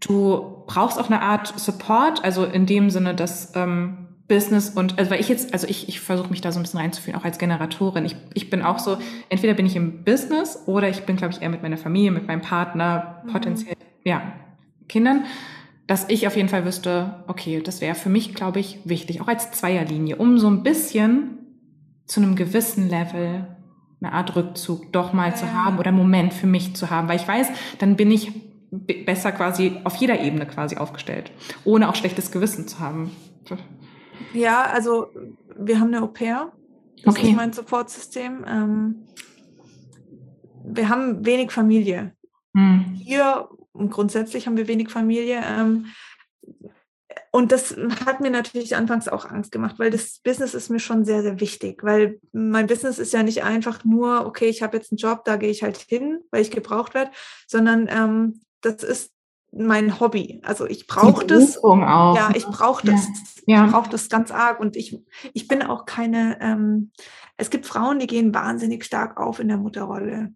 du brauchst auch eine Art Support, also in dem Sinne, dass ähm, Business und, also weil ich jetzt, also ich, ich versuche mich da so ein bisschen reinzufühlen, auch als Generatorin. Ich, ich bin auch so, entweder bin ich im Business oder ich bin, glaube ich, eher mit meiner Familie, mit meinem Partner, mhm. potenziell, ja, Kindern, dass ich auf jeden Fall wüsste, okay, das wäre für mich, glaube ich, wichtig, auch als Zweierlinie, um so ein bisschen zu einem gewissen Level eine Art Rückzug doch mal ja. zu haben oder Moment für mich zu haben, weil ich weiß, dann bin ich besser quasi auf jeder Ebene quasi aufgestellt, ohne auch schlechtes Gewissen zu haben. Ja, also wir haben eine Au pair. Das okay. ist mein Supportsystem. Ähm, wir haben wenig Familie. Hm. Hier und grundsätzlich haben wir wenig Familie. Ähm, und das hat mir natürlich anfangs auch Angst gemacht, weil das Business ist mir schon sehr, sehr wichtig, weil mein Business ist ja nicht einfach nur, okay, ich habe jetzt einen Job, da gehe ich halt hin, weil ich gebraucht werde, sondern ähm, das ist mein Hobby. Also ich brauche das. Auch. Ja, ich brauche das. Ja. Ich brauche das ganz arg. Und ich, ich bin auch keine, ähm, es gibt Frauen, die gehen wahnsinnig stark auf in der Mutterrolle.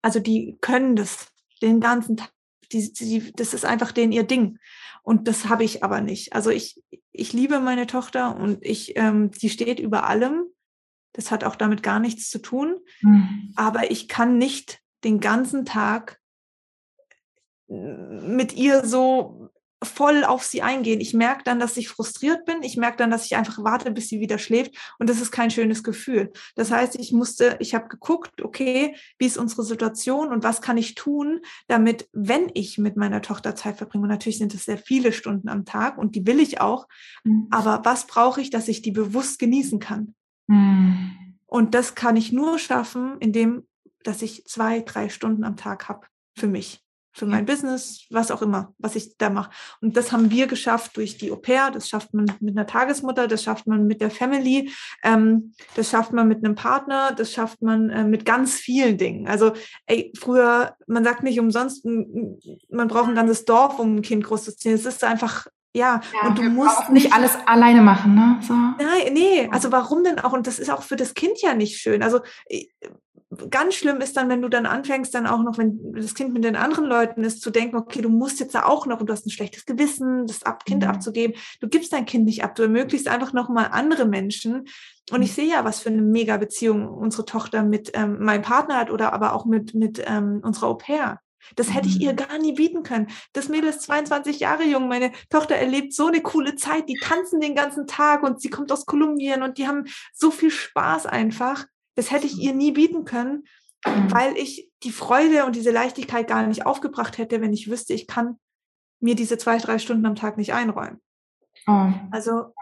Also die können das den ganzen Tag. Die, die, das ist einfach denen ihr Ding. Und das habe ich aber nicht. Also ich, ich liebe meine Tochter und ich, ähm, sie steht über allem. Das hat auch damit gar nichts zu tun. Mhm. Aber ich kann nicht den ganzen Tag mit ihr so voll auf sie eingehen. Ich merke dann, dass ich frustriert bin. Ich merke dann, dass ich einfach warte, bis sie wieder schläft. Und das ist kein schönes Gefühl. Das heißt, ich musste, ich habe geguckt, okay, wie ist unsere Situation und was kann ich tun, damit, wenn ich mit meiner Tochter Zeit verbringe, und natürlich sind es sehr viele Stunden am Tag und die will ich auch, mhm. aber was brauche ich, dass ich die bewusst genießen kann? Mhm. Und das kann ich nur schaffen, indem, dass ich zwei, drei Stunden am Tag habe für mich für mein Business, was auch immer, was ich da mache. Und das haben wir geschafft durch die Au pair, das schafft man mit einer Tagesmutter, das schafft man mit der Family, ähm, das schafft man mit einem Partner, das schafft man äh, mit ganz vielen Dingen. Also ey, früher, man sagt nicht umsonst, man braucht ein ganzes Dorf, um ein Kind groß zu ziehen. Es ist einfach ja, ja, und du musst nicht alles alleine machen, ne? So. Nein, nee, also warum denn auch? Und das ist auch für das Kind ja nicht schön. Also ganz schlimm ist dann, wenn du dann anfängst, dann auch noch, wenn das Kind mit den anderen Leuten ist, zu denken, okay, du musst jetzt da auch noch und du hast ein schlechtes Gewissen, das Kind mhm. abzugeben. Du gibst dein Kind nicht ab, du ermöglichst einfach nochmal andere Menschen. Und ich mhm. sehe ja, was für eine mega Beziehung unsere Tochter mit ähm, meinem Partner hat oder aber auch mit, mit ähm, unserer Au pair. Das hätte ich ihr mhm. gar nie bieten können. Das Mädel ist 22 Jahre jung. Meine Tochter erlebt so eine coole Zeit. Die tanzen den ganzen Tag und sie kommt aus Kolumbien und die haben so viel Spaß einfach. Das hätte ich ihr nie bieten können, mhm. weil ich die Freude und diese Leichtigkeit gar nicht aufgebracht hätte, wenn ich wüsste, ich kann mir diese zwei, drei Stunden am Tag nicht einräumen. Oh. Also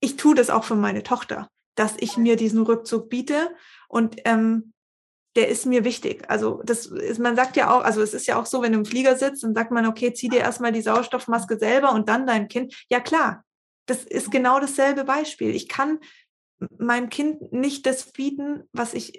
ich tue das auch für meine Tochter, dass ich mir diesen Rückzug biete und ähm, der ist mir wichtig. Also das ist, man sagt ja auch, also es ist ja auch so, wenn du im Flieger sitzt, dann sagt man, okay, zieh dir erstmal die Sauerstoffmaske selber und dann dein Kind. Ja klar, das ist genau dasselbe Beispiel. Ich kann meinem Kind nicht das bieten, was ich,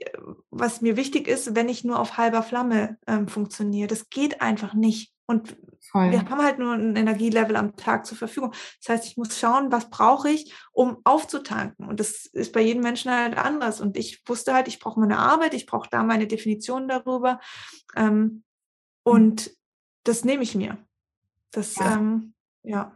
was mir wichtig ist, wenn ich nur auf halber Flamme ähm, funktioniere. Das geht einfach nicht. Und Voll. wir haben halt nur ein Energielevel am Tag zur Verfügung. Das heißt, ich muss schauen, was brauche ich, um aufzutanken. Und das ist bei jedem Menschen halt anders. Und ich wusste halt, ich brauche meine Arbeit, ich brauche da meine Definition darüber. Ähm, mhm. und das nehme ich mir. Das, ja. Ähm, ja.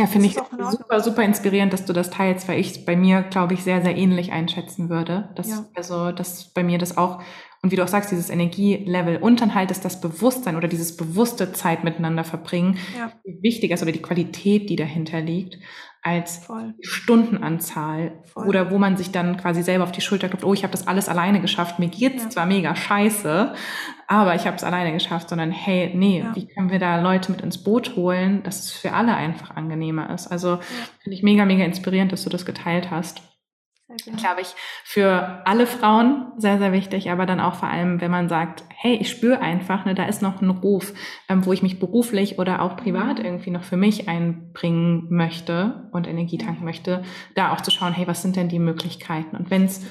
Ja, finde ich super, super inspirierend, dass du das teilst, weil ich bei mir, glaube ich, sehr, sehr ähnlich einschätzen würde. Dass, ja. Also, dass bei mir das auch, und wie du auch sagst, dieses Energielevel und dann halt ist das Bewusstsein oder dieses bewusste Zeit miteinander verbringen, ja. wichtig ist oder die Qualität, die dahinter liegt als Voll. Stundenanzahl Voll. oder wo man sich dann quasi selber auf die Schulter klopft, oh, ich habe das alles alleine geschafft, mir geht's ja. zwar mega scheiße, aber ich habe es alleine geschafft, sondern hey, nee, ja. wie können wir da Leute mit ins Boot holen, dass es für alle einfach angenehmer ist. Also ja. finde ich mega, mega inspirierend, dass du das geteilt hast glaube ich, für alle Frauen sehr, sehr wichtig, aber dann auch vor allem, wenn man sagt, hey, ich spüre einfach, ne, da ist noch ein Ruf, ähm, wo ich mich beruflich oder auch privat mhm. irgendwie noch für mich einbringen möchte und Energie tanken möchte, da auch zu schauen, hey, was sind denn die Möglichkeiten? Und wenn es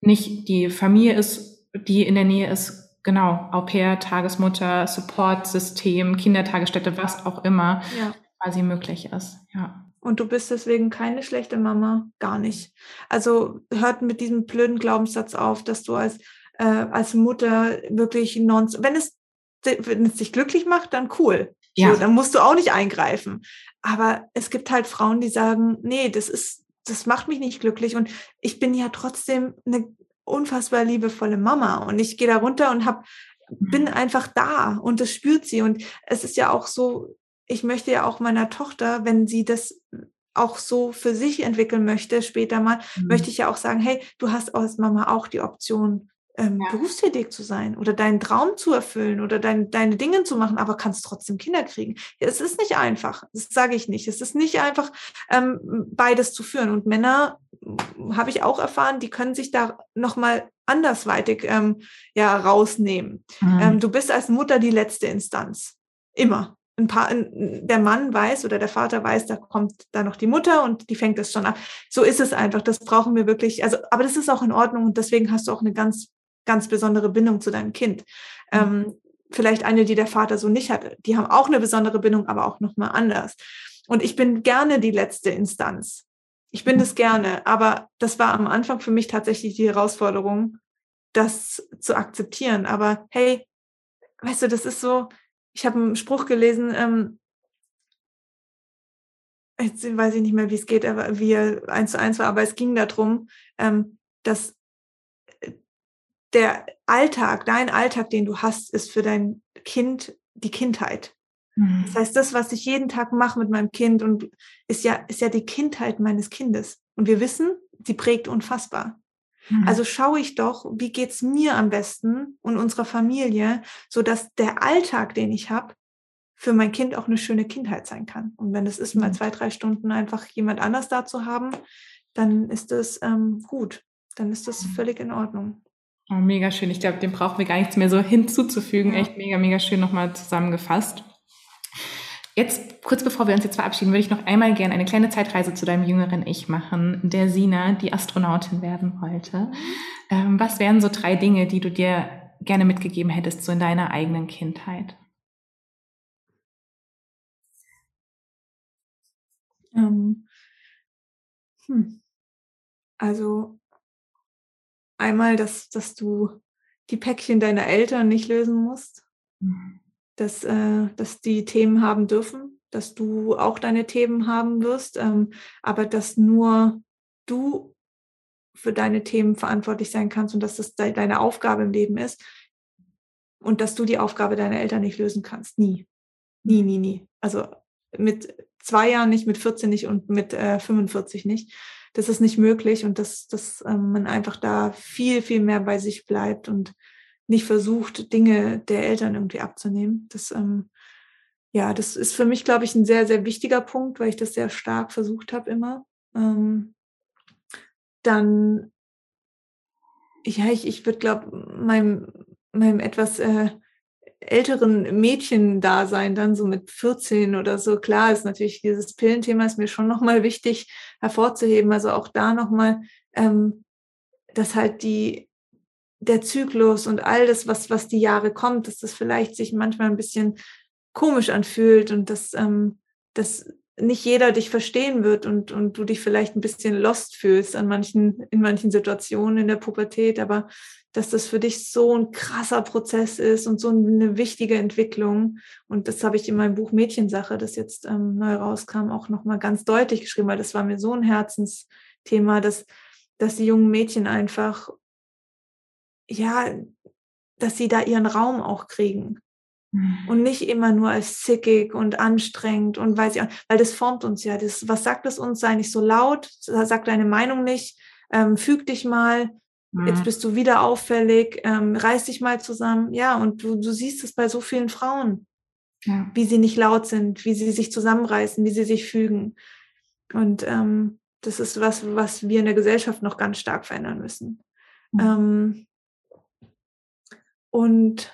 nicht die Familie ist, die in der Nähe ist, genau, Au pair, Tagesmutter, Supportsystem, Kindertagesstätte, was auch immer ja. quasi möglich ist, ja. Und du bist deswegen keine schlechte Mama, gar nicht. Also hört mit diesem blöden Glaubenssatz auf, dass du als äh, als Mutter wirklich non, wenn es, wenn es dich glücklich macht, dann cool. Ja. So, dann musst du auch nicht eingreifen. Aber es gibt halt Frauen, die sagen, nee, das ist, das macht mich nicht glücklich und ich bin ja trotzdem eine unfassbar liebevolle Mama und ich gehe da runter und hab, bin mhm. einfach da und das spürt sie und es ist ja auch so, ich möchte ja auch meiner Tochter, wenn sie das auch so für sich entwickeln möchte, später mal, mhm. möchte ich ja auch sagen, hey, du hast als Mama auch die Option, ähm, ja. berufstätig zu sein oder deinen Traum zu erfüllen oder dein, deine Dinge zu machen, aber kannst trotzdem Kinder kriegen. Es ist nicht einfach, das sage ich nicht. Es ist nicht einfach, ähm, beides zu führen. Und Männer, hm, habe ich auch erfahren, die können sich da nochmal andersweitig ähm, ja, rausnehmen. Mhm. Ähm, du bist als Mutter die letzte Instanz. Immer ein paar, der Mann weiß oder der Vater weiß, da kommt da noch die Mutter und die fängt es schon ab. So ist es einfach. Das brauchen wir wirklich. Also, aber das ist auch in Ordnung und deswegen hast du auch eine ganz, ganz besondere Bindung zu deinem Kind. Mhm. Ähm, vielleicht eine, die der Vater so nicht hatte. Die haben auch eine besondere Bindung, aber auch nochmal anders. Und ich bin gerne die letzte Instanz. Ich bin das gerne, aber das war am Anfang für mich tatsächlich die Herausforderung, das zu akzeptieren. Aber hey, weißt du, das ist so, ich habe einen Spruch gelesen, ähm, jetzt weiß ich nicht mehr, wie es geht, aber wie er eins zu eins war, aber es ging darum, ähm, dass äh, der Alltag, dein Alltag, den du hast, ist für dein Kind die Kindheit. Mhm. Das heißt, das, was ich jeden Tag mache mit meinem Kind und ist ja, ist ja die Kindheit meines Kindes. Und wir wissen, sie prägt unfassbar. Mhm. Also schaue ich doch, wie geht's mir am besten und unserer Familie, so dass der Alltag, den ich habe, für mein Kind auch eine schöne Kindheit sein kann. Und wenn es ist, mal mhm. zwei, drei Stunden einfach jemand anders da zu haben, dann ist das ähm, gut. Dann ist das mhm. völlig in Ordnung. Oh, mega schön. Ich glaube, dem brauchen wir gar nichts mehr so hinzuzufügen. Ja. Echt mega, mega schön nochmal zusammengefasst. Jetzt, kurz bevor wir uns jetzt verabschieden, würde ich noch einmal gerne eine kleine Zeitreise zu deinem jüngeren Ich machen, der Sina, die Astronautin werden wollte. Ähm, was wären so drei Dinge, die du dir gerne mitgegeben hättest, so in deiner eigenen Kindheit? Ähm, hm. Also einmal, dass, dass du die Päckchen deiner Eltern nicht lösen musst. Mhm dass, äh, dass die Themen haben dürfen, dass du auch deine Themen haben wirst, ähm, aber dass nur du für deine Themen verantwortlich sein kannst und dass das de deine Aufgabe im Leben ist und dass du die Aufgabe deiner Eltern nicht lösen kannst. Nie. Nie, nie, nie. Also mit zwei Jahren nicht, mit 14 nicht und mit äh, 45 nicht. Das ist nicht möglich und dass, dass ähm, man einfach da viel, viel mehr bei sich bleibt und nicht versucht, Dinge der Eltern irgendwie abzunehmen. Das, ähm, ja, das ist für mich, glaube ich, ein sehr, sehr wichtiger Punkt, weil ich das sehr stark versucht habe immer. Ähm, dann, ja, ich, ich würde, glaube meinem, meinem etwas äh, älteren Mädchen-Dasein, dann so mit 14 oder so, klar ist natürlich dieses Pillenthema ist mir schon nochmal wichtig hervorzuheben. Also auch da nochmal, ähm, dass halt die der Zyklus und all das, was, was die Jahre kommt, dass das vielleicht sich manchmal ein bisschen komisch anfühlt und dass, ähm, dass nicht jeder dich verstehen wird und, und du dich vielleicht ein bisschen lost fühlst an manchen, in manchen Situationen in der Pubertät, aber dass das für dich so ein krasser Prozess ist und so eine wichtige Entwicklung. Und das habe ich in meinem Buch Mädchensache, das jetzt ähm, neu rauskam, auch nochmal ganz deutlich geschrieben, weil das war mir so ein Herzensthema, dass, dass die jungen Mädchen einfach ja, dass sie da ihren Raum auch kriegen. Mhm. Und nicht immer nur als zickig und anstrengend und weiß ich auch, weil das formt uns ja. Das, was sagt es uns? Sei nicht so laut, sag deine Meinung nicht, ähm, füg dich mal, mhm. jetzt bist du wieder auffällig, ähm, reiß dich mal zusammen. Ja, und du, du siehst es bei so vielen Frauen, ja. wie sie nicht laut sind, wie sie sich zusammenreißen, wie sie sich fügen. Und ähm, das ist was, was wir in der Gesellschaft noch ganz stark verändern müssen. Mhm. Ähm, und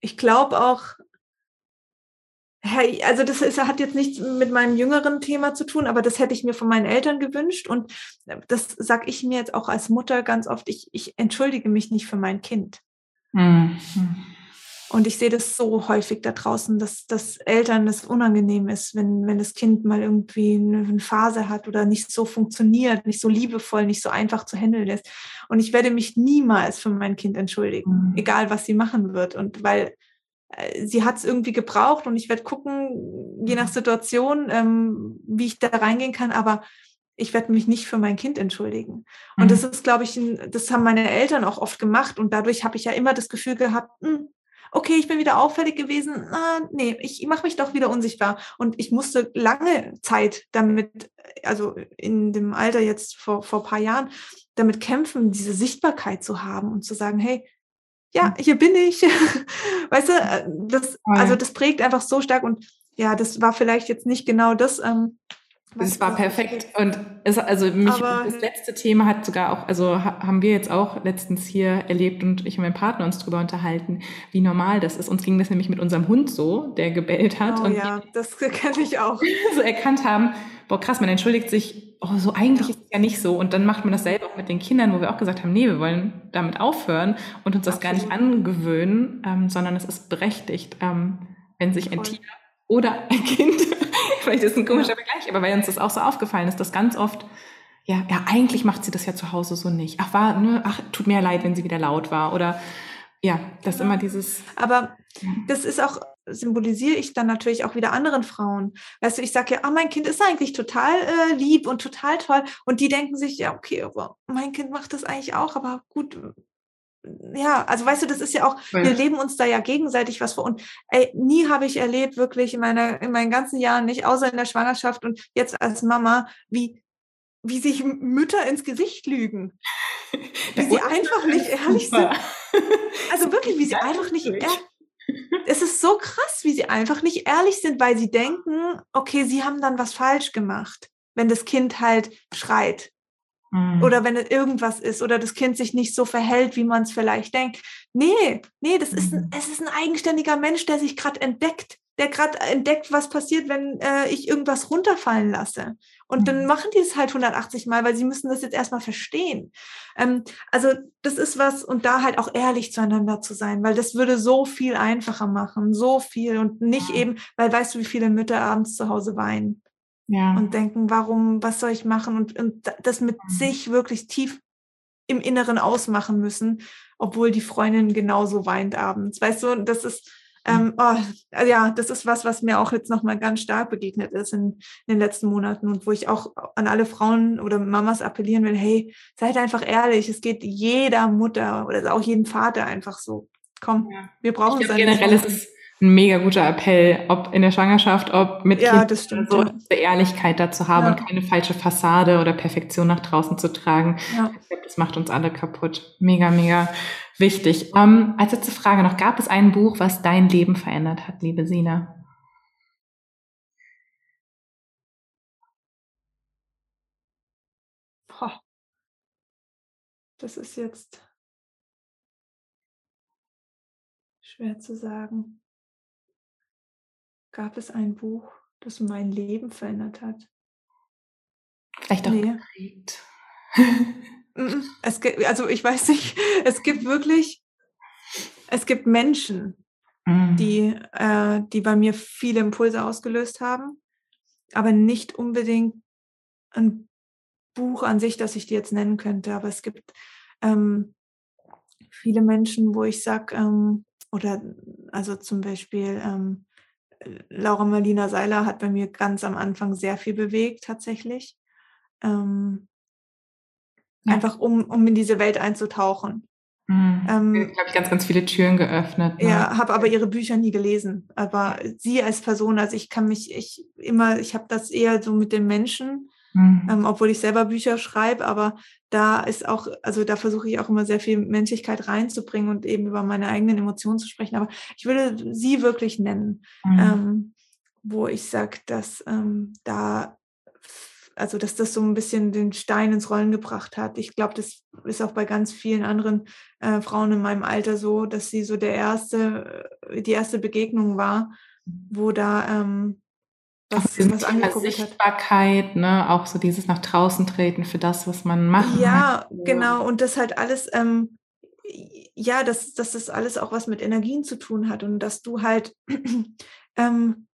ich glaube auch, also das ist, hat jetzt nichts mit meinem jüngeren Thema zu tun, aber das hätte ich mir von meinen Eltern gewünscht. Und das sage ich mir jetzt auch als Mutter ganz oft, ich, ich entschuldige mich nicht für mein Kind. Mhm. Und ich sehe das so häufig da draußen, dass, dass Eltern das unangenehm ist, wenn, wenn das Kind mal irgendwie eine Phase hat oder nicht so funktioniert, nicht so liebevoll, nicht so einfach zu handeln ist. Und ich werde mich niemals für mein Kind entschuldigen, mhm. egal was sie machen wird. Und weil äh, sie hat es irgendwie gebraucht und ich werde gucken, je nach mhm. Situation, ähm, wie ich da reingehen kann. Aber ich werde mich nicht für mein Kind entschuldigen. Und mhm. das ist, glaube ich, das haben meine Eltern auch oft gemacht. Und dadurch habe ich ja immer das Gefühl gehabt, mh, hm, okay, ich bin wieder auffällig gewesen, ah, nee, ich mache mich doch wieder unsichtbar. Und ich musste lange Zeit damit, also in dem Alter jetzt vor, vor paar Jahren, damit kämpfen, diese Sichtbarkeit zu haben und zu sagen, hey, ja, mhm. hier bin ich. weißt du, äh, das, also das prägt einfach so stark und ja, das war vielleicht jetzt nicht genau das, ähm, es war perfekt. Und es, also mich, Aber, das letzte Thema hat sogar auch, also haben wir jetzt auch letztens hier erlebt und ich und mein Partner uns darüber unterhalten, wie normal das ist. Uns ging das nämlich mit unserem Hund so, der gebellt hat. Oh und ja, das kenne ich auch. So erkannt haben, boah krass, man entschuldigt sich, oh, so eigentlich ist es ja nicht so. Und dann macht man das selber auch mit den Kindern, wo wir auch gesagt haben, nee, wir wollen damit aufhören und uns das Absolut. gar nicht angewöhnen, ähm, sondern es ist berechtigt, ähm, wenn sich ein Tier oder ein Kind Vielleicht ist es ein komischer Vergleich, aber weil uns das auch so aufgefallen ist, dass ganz oft, ja, ja, eigentlich macht sie das ja zu Hause so nicht. Ach, war, ne, ach, tut mir leid, wenn sie wieder laut war. Oder ja, das ja. immer dieses. Aber das ist auch, symbolisiere ich dann natürlich auch wieder anderen Frauen. Weißt du, ich sage ja, ah, mein Kind ist eigentlich total äh, lieb und total toll. Und die denken sich, ja, okay, aber mein Kind macht das eigentlich auch, aber gut, ja, also weißt du, das ist ja auch, ja. wir leben uns da ja gegenseitig was vor. Und ey, nie habe ich erlebt, wirklich in meiner, in meinen ganzen Jahren nicht, außer in der Schwangerschaft und jetzt als Mama, wie, wie sich Mütter ins Gesicht lügen. Wie sie einfach nicht ehrlich sind. Also wirklich, wie sie einfach nicht ehrlich es ist so krass, wie sie einfach nicht ehrlich sind, weil sie denken, okay, sie haben dann was falsch gemacht, wenn das Kind halt schreit. Mhm. Oder wenn es irgendwas ist oder das Kind sich nicht so verhält, wie man es vielleicht denkt. Nee, nee, das ist ein, mhm. es ist ein eigenständiger Mensch, der sich gerade entdeckt, der gerade entdeckt, was passiert, wenn äh, ich irgendwas runterfallen lasse. Und dann mhm. machen die es halt 180 Mal, weil sie müssen das jetzt erstmal verstehen. Ähm, also das ist was, und da halt auch ehrlich zueinander zu sein, weil das würde so viel einfacher machen, so viel und nicht eben, weil weißt du, wie viele Mütter abends zu Hause weinen ja. und denken, warum, was soll ich machen und, und das mit mhm. sich wirklich tief im Inneren ausmachen müssen, obwohl die Freundin genauso weint abends. Weißt du, das ist, ähm, oh, ja, das ist was, was mir auch jetzt nochmal ganz stark begegnet ist in, in, den letzten Monaten und wo ich auch an alle Frauen oder Mamas appellieren will, hey, seid einfach ehrlich, es geht jeder Mutter oder auch jedem Vater einfach so. Komm, ja. wir brauchen es generell ist es ein mega guter Appell, ob in der Schwangerschaft, ob mit ja, Kind, das stimmt, so ja. Ehrlichkeit dazu haben ja. und keine falsche Fassade oder Perfektion nach draußen zu tragen. Ja. Ich glaube, das macht uns alle kaputt. Mega, mega wichtig. Ähm, als letzte Frage noch, gab es ein Buch, was dein Leben verändert hat, liebe Sina? Boah. Das ist jetzt schwer zu sagen. Gab es ein Buch, das mein Leben verändert hat? Vielleicht auch nee. geprägt. es gibt, also ich weiß nicht, es gibt wirklich, es gibt Menschen, mm. die, äh, die bei mir viele Impulse ausgelöst haben, aber nicht unbedingt ein Buch an sich, das ich dir jetzt nennen könnte. Aber es gibt ähm, viele Menschen, wo ich sage, ähm, oder also zum Beispiel ähm, Laura Marlina Seiler hat bei mir ganz am Anfang sehr viel bewegt, tatsächlich. Ähm, ja. Einfach um, um in diese Welt einzutauchen. Mhm. Ähm, ich habe ganz, ganz viele Türen geöffnet. Ne? Ja, habe aber ihre Bücher nie gelesen. Aber sie als Person, also ich kann mich, ich immer, ich habe das eher so mit den Menschen Mhm. Ähm, obwohl ich selber Bücher schreibe, aber da ist auch, also da versuche ich auch immer sehr viel Menschlichkeit reinzubringen und eben über meine eigenen Emotionen zu sprechen. Aber ich würde sie wirklich nennen, mhm. ähm, wo ich sage, dass ähm, da also dass das so ein bisschen den Stein ins Rollen gebracht hat. Ich glaube, das ist auch bei ganz vielen anderen äh, Frauen in meinem Alter so, dass sie so der erste, die erste Begegnung war, wo da ähm, was, was angeguckt Sichtbarkeit, hat. ne, auch so dieses nach draußen treten für das, was man macht. Ja, genau. Und das halt alles, ähm, ja, dass, dass das alles auch was mit Energien zu tun hat und dass du halt, ähm,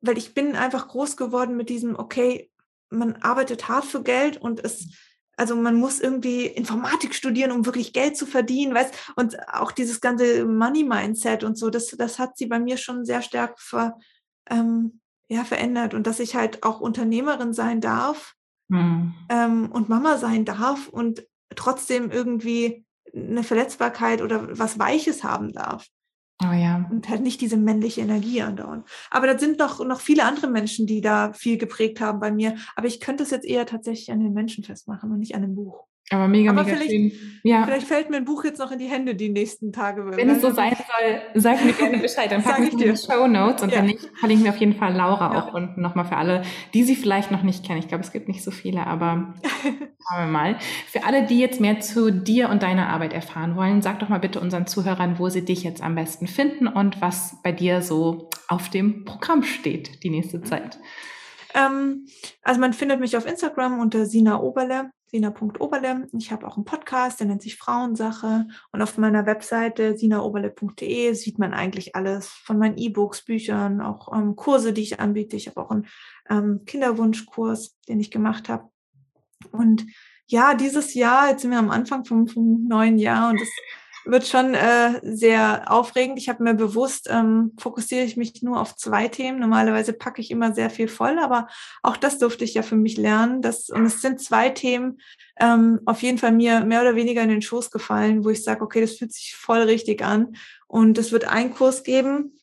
weil ich bin einfach groß geworden mit diesem, okay, man arbeitet hart für Geld und es, also man muss irgendwie Informatik studieren, um wirklich Geld zu verdienen, weißt und auch dieses ganze Money-Mindset und so, das, das hat sie bei mir schon sehr stark ver, ähm, ja, verändert und dass ich halt auch Unternehmerin sein darf mhm. ähm, und Mama sein darf und trotzdem irgendwie eine Verletzbarkeit oder was Weiches haben darf. Oh ja. Und halt nicht diese männliche Energie andauern. Aber da sind noch, noch viele andere Menschen, die da viel geprägt haben bei mir. Aber ich könnte es jetzt eher tatsächlich an den Menschen festmachen und nicht an dem Buch. Aber mega, Aber mega vielleicht, schön. Ja. Vielleicht fällt mir ein Buch jetzt noch in die Hände die nächsten Tage. Wenn es so sein soll, sag mir gerne Bescheid. Dann packe ich die Show Notes und ja. dann verlinken wir auf jeden Fall Laura ja. auch unten nochmal für alle, die sie vielleicht noch nicht kennen. Ich glaube, es gibt nicht so viele, aber schauen wir mal. Für alle, die jetzt mehr zu dir und deiner Arbeit erfahren wollen, sag doch mal bitte unseren Zuhörern, wo sie dich jetzt am besten finden und was bei dir so auf dem Programm steht die nächste Zeit. Ähm, also man findet mich auf Instagram unter Sina Oberle, sina.oberle. Ich habe auch einen Podcast, der nennt sich Frauensache. Und auf meiner Webseite sinaoberle.de sieht man eigentlich alles von meinen E-Books, Büchern, auch ähm, Kurse, die ich anbiete. Ich habe auch einen ähm, Kinderwunschkurs, den ich gemacht habe. Und ja, dieses Jahr, jetzt sind wir am Anfang vom, vom neuen Jahr und das wird schon äh, sehr aufregend. Ich habe mir bewusst, ähm, fokussiere ich mich nur auf zwei Themen. Normalerweise packe ich immer sehr viel voll, aber auch das durfte ich ja für mich lernen. Dass, und es sind zwei Themen ähm, auf jeden Fall mir mehr oder weniger in den Schoß gefallen, wo ich sage, okay, das fühlt sich voll richtig an. Und es wird einen Kurs geben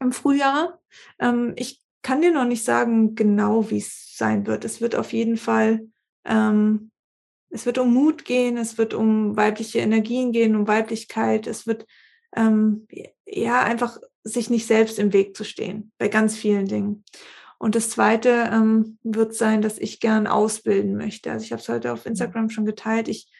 im Frühjahr. Ähm, ich kann dir noch nicht sagen, genau wie es sein wird. Es wird auf jeden Fall ähm, es wird um Mut gehen, es wird um weibliche Energien gehen, um Weiblichkeit, es wird ähm, ja einfach sich nicht selbst im Weg zu stehen bei ganz vielen Dingen. Und das Zweite ähm, wird sein, dass ich gern ausbilden möchte. Also ich habe es heute auf Instagram schon geteilt. Ich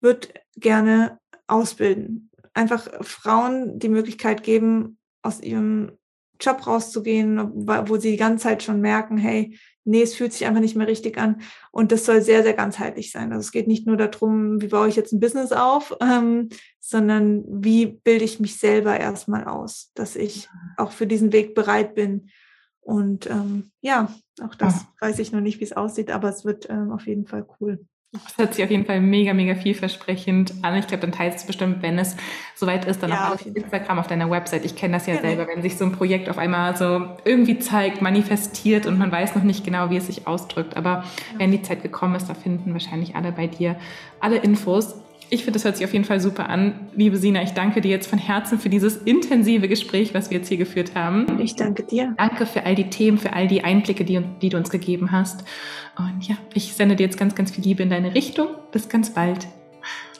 würde gerne ausbilden. Einfach Frauen die Möglichkeit geben, aus ihrem Job rauszugehen, wo sie die ganze Zeit schon merken, hey, nee, es fühlt sich einfach nicht mehr richtig an. Und das soll sehr, sehr ganzheitlich sein. Also es geht nicht nur darum, wie baue ich jetzt ein Business auf, ähm, sondern wie bilde ich mich selber erstmal aus, dass ich auch für diesen Weg bereit bin. Und ähm, ja, auch das ja. weiß ich noch nicht, wie es aussieht, aber es wird ähm, auf jeden Fall cool. Das hört sich auf jeden Fall mega, mega vielversprechend an. Ich glaube, dann teilst du bestimmt, wenn es soweit ist, dann ja, auch auf Instagram, auf deiner Website. Ich kenne das ja, ja selber, wenn sich so ein Projekt auf einmal so irgendwie zeigt, manifestiert und man weiß noch nicht genau, wie es sich ausdrückt. Aber ja. wenn die Zeit gekommen ist, da finden wahrscheinlich alle bei dir alle Infos. Ich finde, das hört sich auf jeden Fall super an. Liebe Sina, ich danke dir jetzt von Herzen für dieses intensive Gespräch, was wir jetzt hier geführt haben. Ich danke dir. Danke für all die Themen, für all die Einblicke, die, die du uns gegeben hast. Und ja, ich sende dir jetzt ganz, ganz viel Liebe in deine Richtung. Bis ganz bald.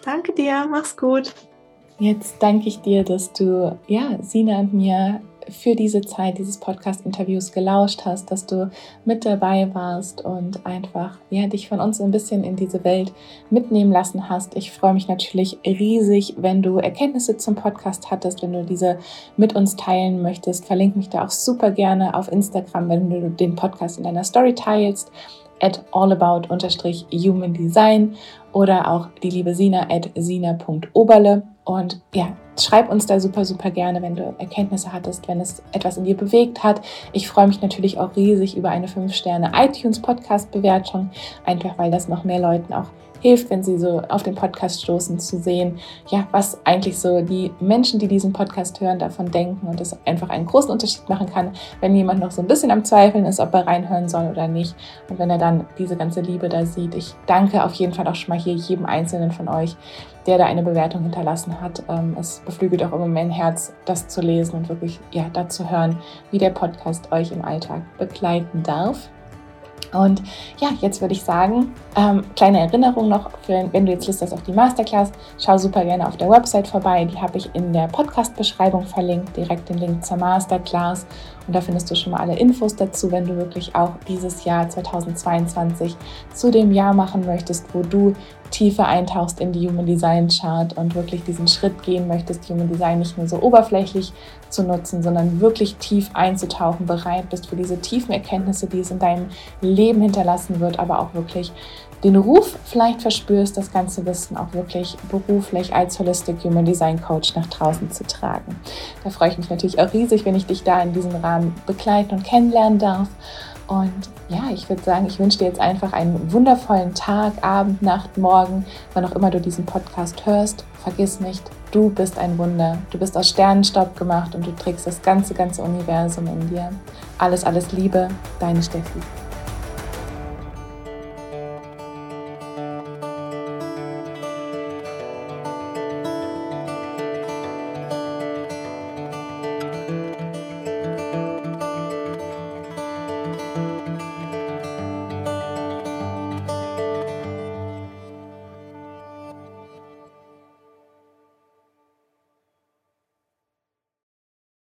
Danke dir. Mach's gut. Jetzt danke ich dir, dass du, ja, Sina und mir für diese Zeit dieses Podcast-Interviews gelauscht hast, dass du mit dabei warst und einfach ja, dich von uns ein bisschen in diese Welt mitnehmen lassen hast. Ich freue mich natürlich riesig, wenn du Erkenntnisse zum Podcast hattest, wenn du diese mit uns teilen möchtest. Verlinke mich da auch super gerne auf Instagram, wenn du den Podcast in deiner Story teilst at allabout-human design oder auch die liebe Sina at sina.oberle. Und ja, schreib uns da super, super gerne, wenn du Erkenntnisse hattest, wenn es etwas in dir bewegt hat. Ich freue mich natürlich auch riesig über eine 5-Sterne iTunes-Podcast-Bewertung, einfach weil das noch mehr Leuten auch hilft, wenn Sie so auf den Podcast stoßen, zu sehen, ja, was eigentlich so die Menschen, die diesen Podcast hören, davon denken und es einfach einen großen Unterschied machen kann, wenn jemand noch so ein bisschen am Zweifeln ist, ob er reinhören soll oder nicht. Und wenn er dann diese ganze Liebe da sieht. Ich danke auf jeden Fall auch schon mal hier jedem Einzelnen von euch, der da eine Bewertung hinterlassen hat. Ähm, es beflügelt auch immer mein Herz, das zu lesen und wirklich ja, da zu hören, wie der Podcast euch im Alltag begleiten darf. Und ja, jetzt würde ich sagen, ähm, kleine Erinnerung noch, für, wenn du jetzt Lust hast auf die Masterclass, schau super gerne auf der Website vorbei. Die habe ich in der Podcast-Beschreibung verlinkt, direkt den Link zur Masterclass. Und da findest du schon mal alle Infos dazu, wenn du wirklich auch dieses Jahr 2022 zu dem Jahr machen möchtest, wo du tiefer eintauchst in die Human Design Chart und wirklich diesen Schritt gehen möchtest, Human Design nicht nur so oberflächlich zu nutzen, sondern wirklich tief einzutauchen, bereit bist für diese tiefen Erkenntnisse, die es in deinem Leben hinterlassen wird, aber auch wirklich den Ruf vielleicht verspürst, das ganze Wissen auch wirklich beruflich als Holistic Human Design Coach nach draußen zu tragen. Da freue ich mich natürlich auch riesig, wenn ich dich da in diesem Rahmen begleiten und kennenlernen darf. Und ja, ich würde sagen, ich wünsche dir jetzt einfach einen wundervollen Tag, Abend, Nacht, Morgen, wann auch immer du diesen Podcast hörst. Vergiss nicht, du bist ein Wunder. Du bist aus Sternenstaub gemacht und du trägst das ganze, ganze Universum in dir. Alles, alles Liebe, deine Steffi.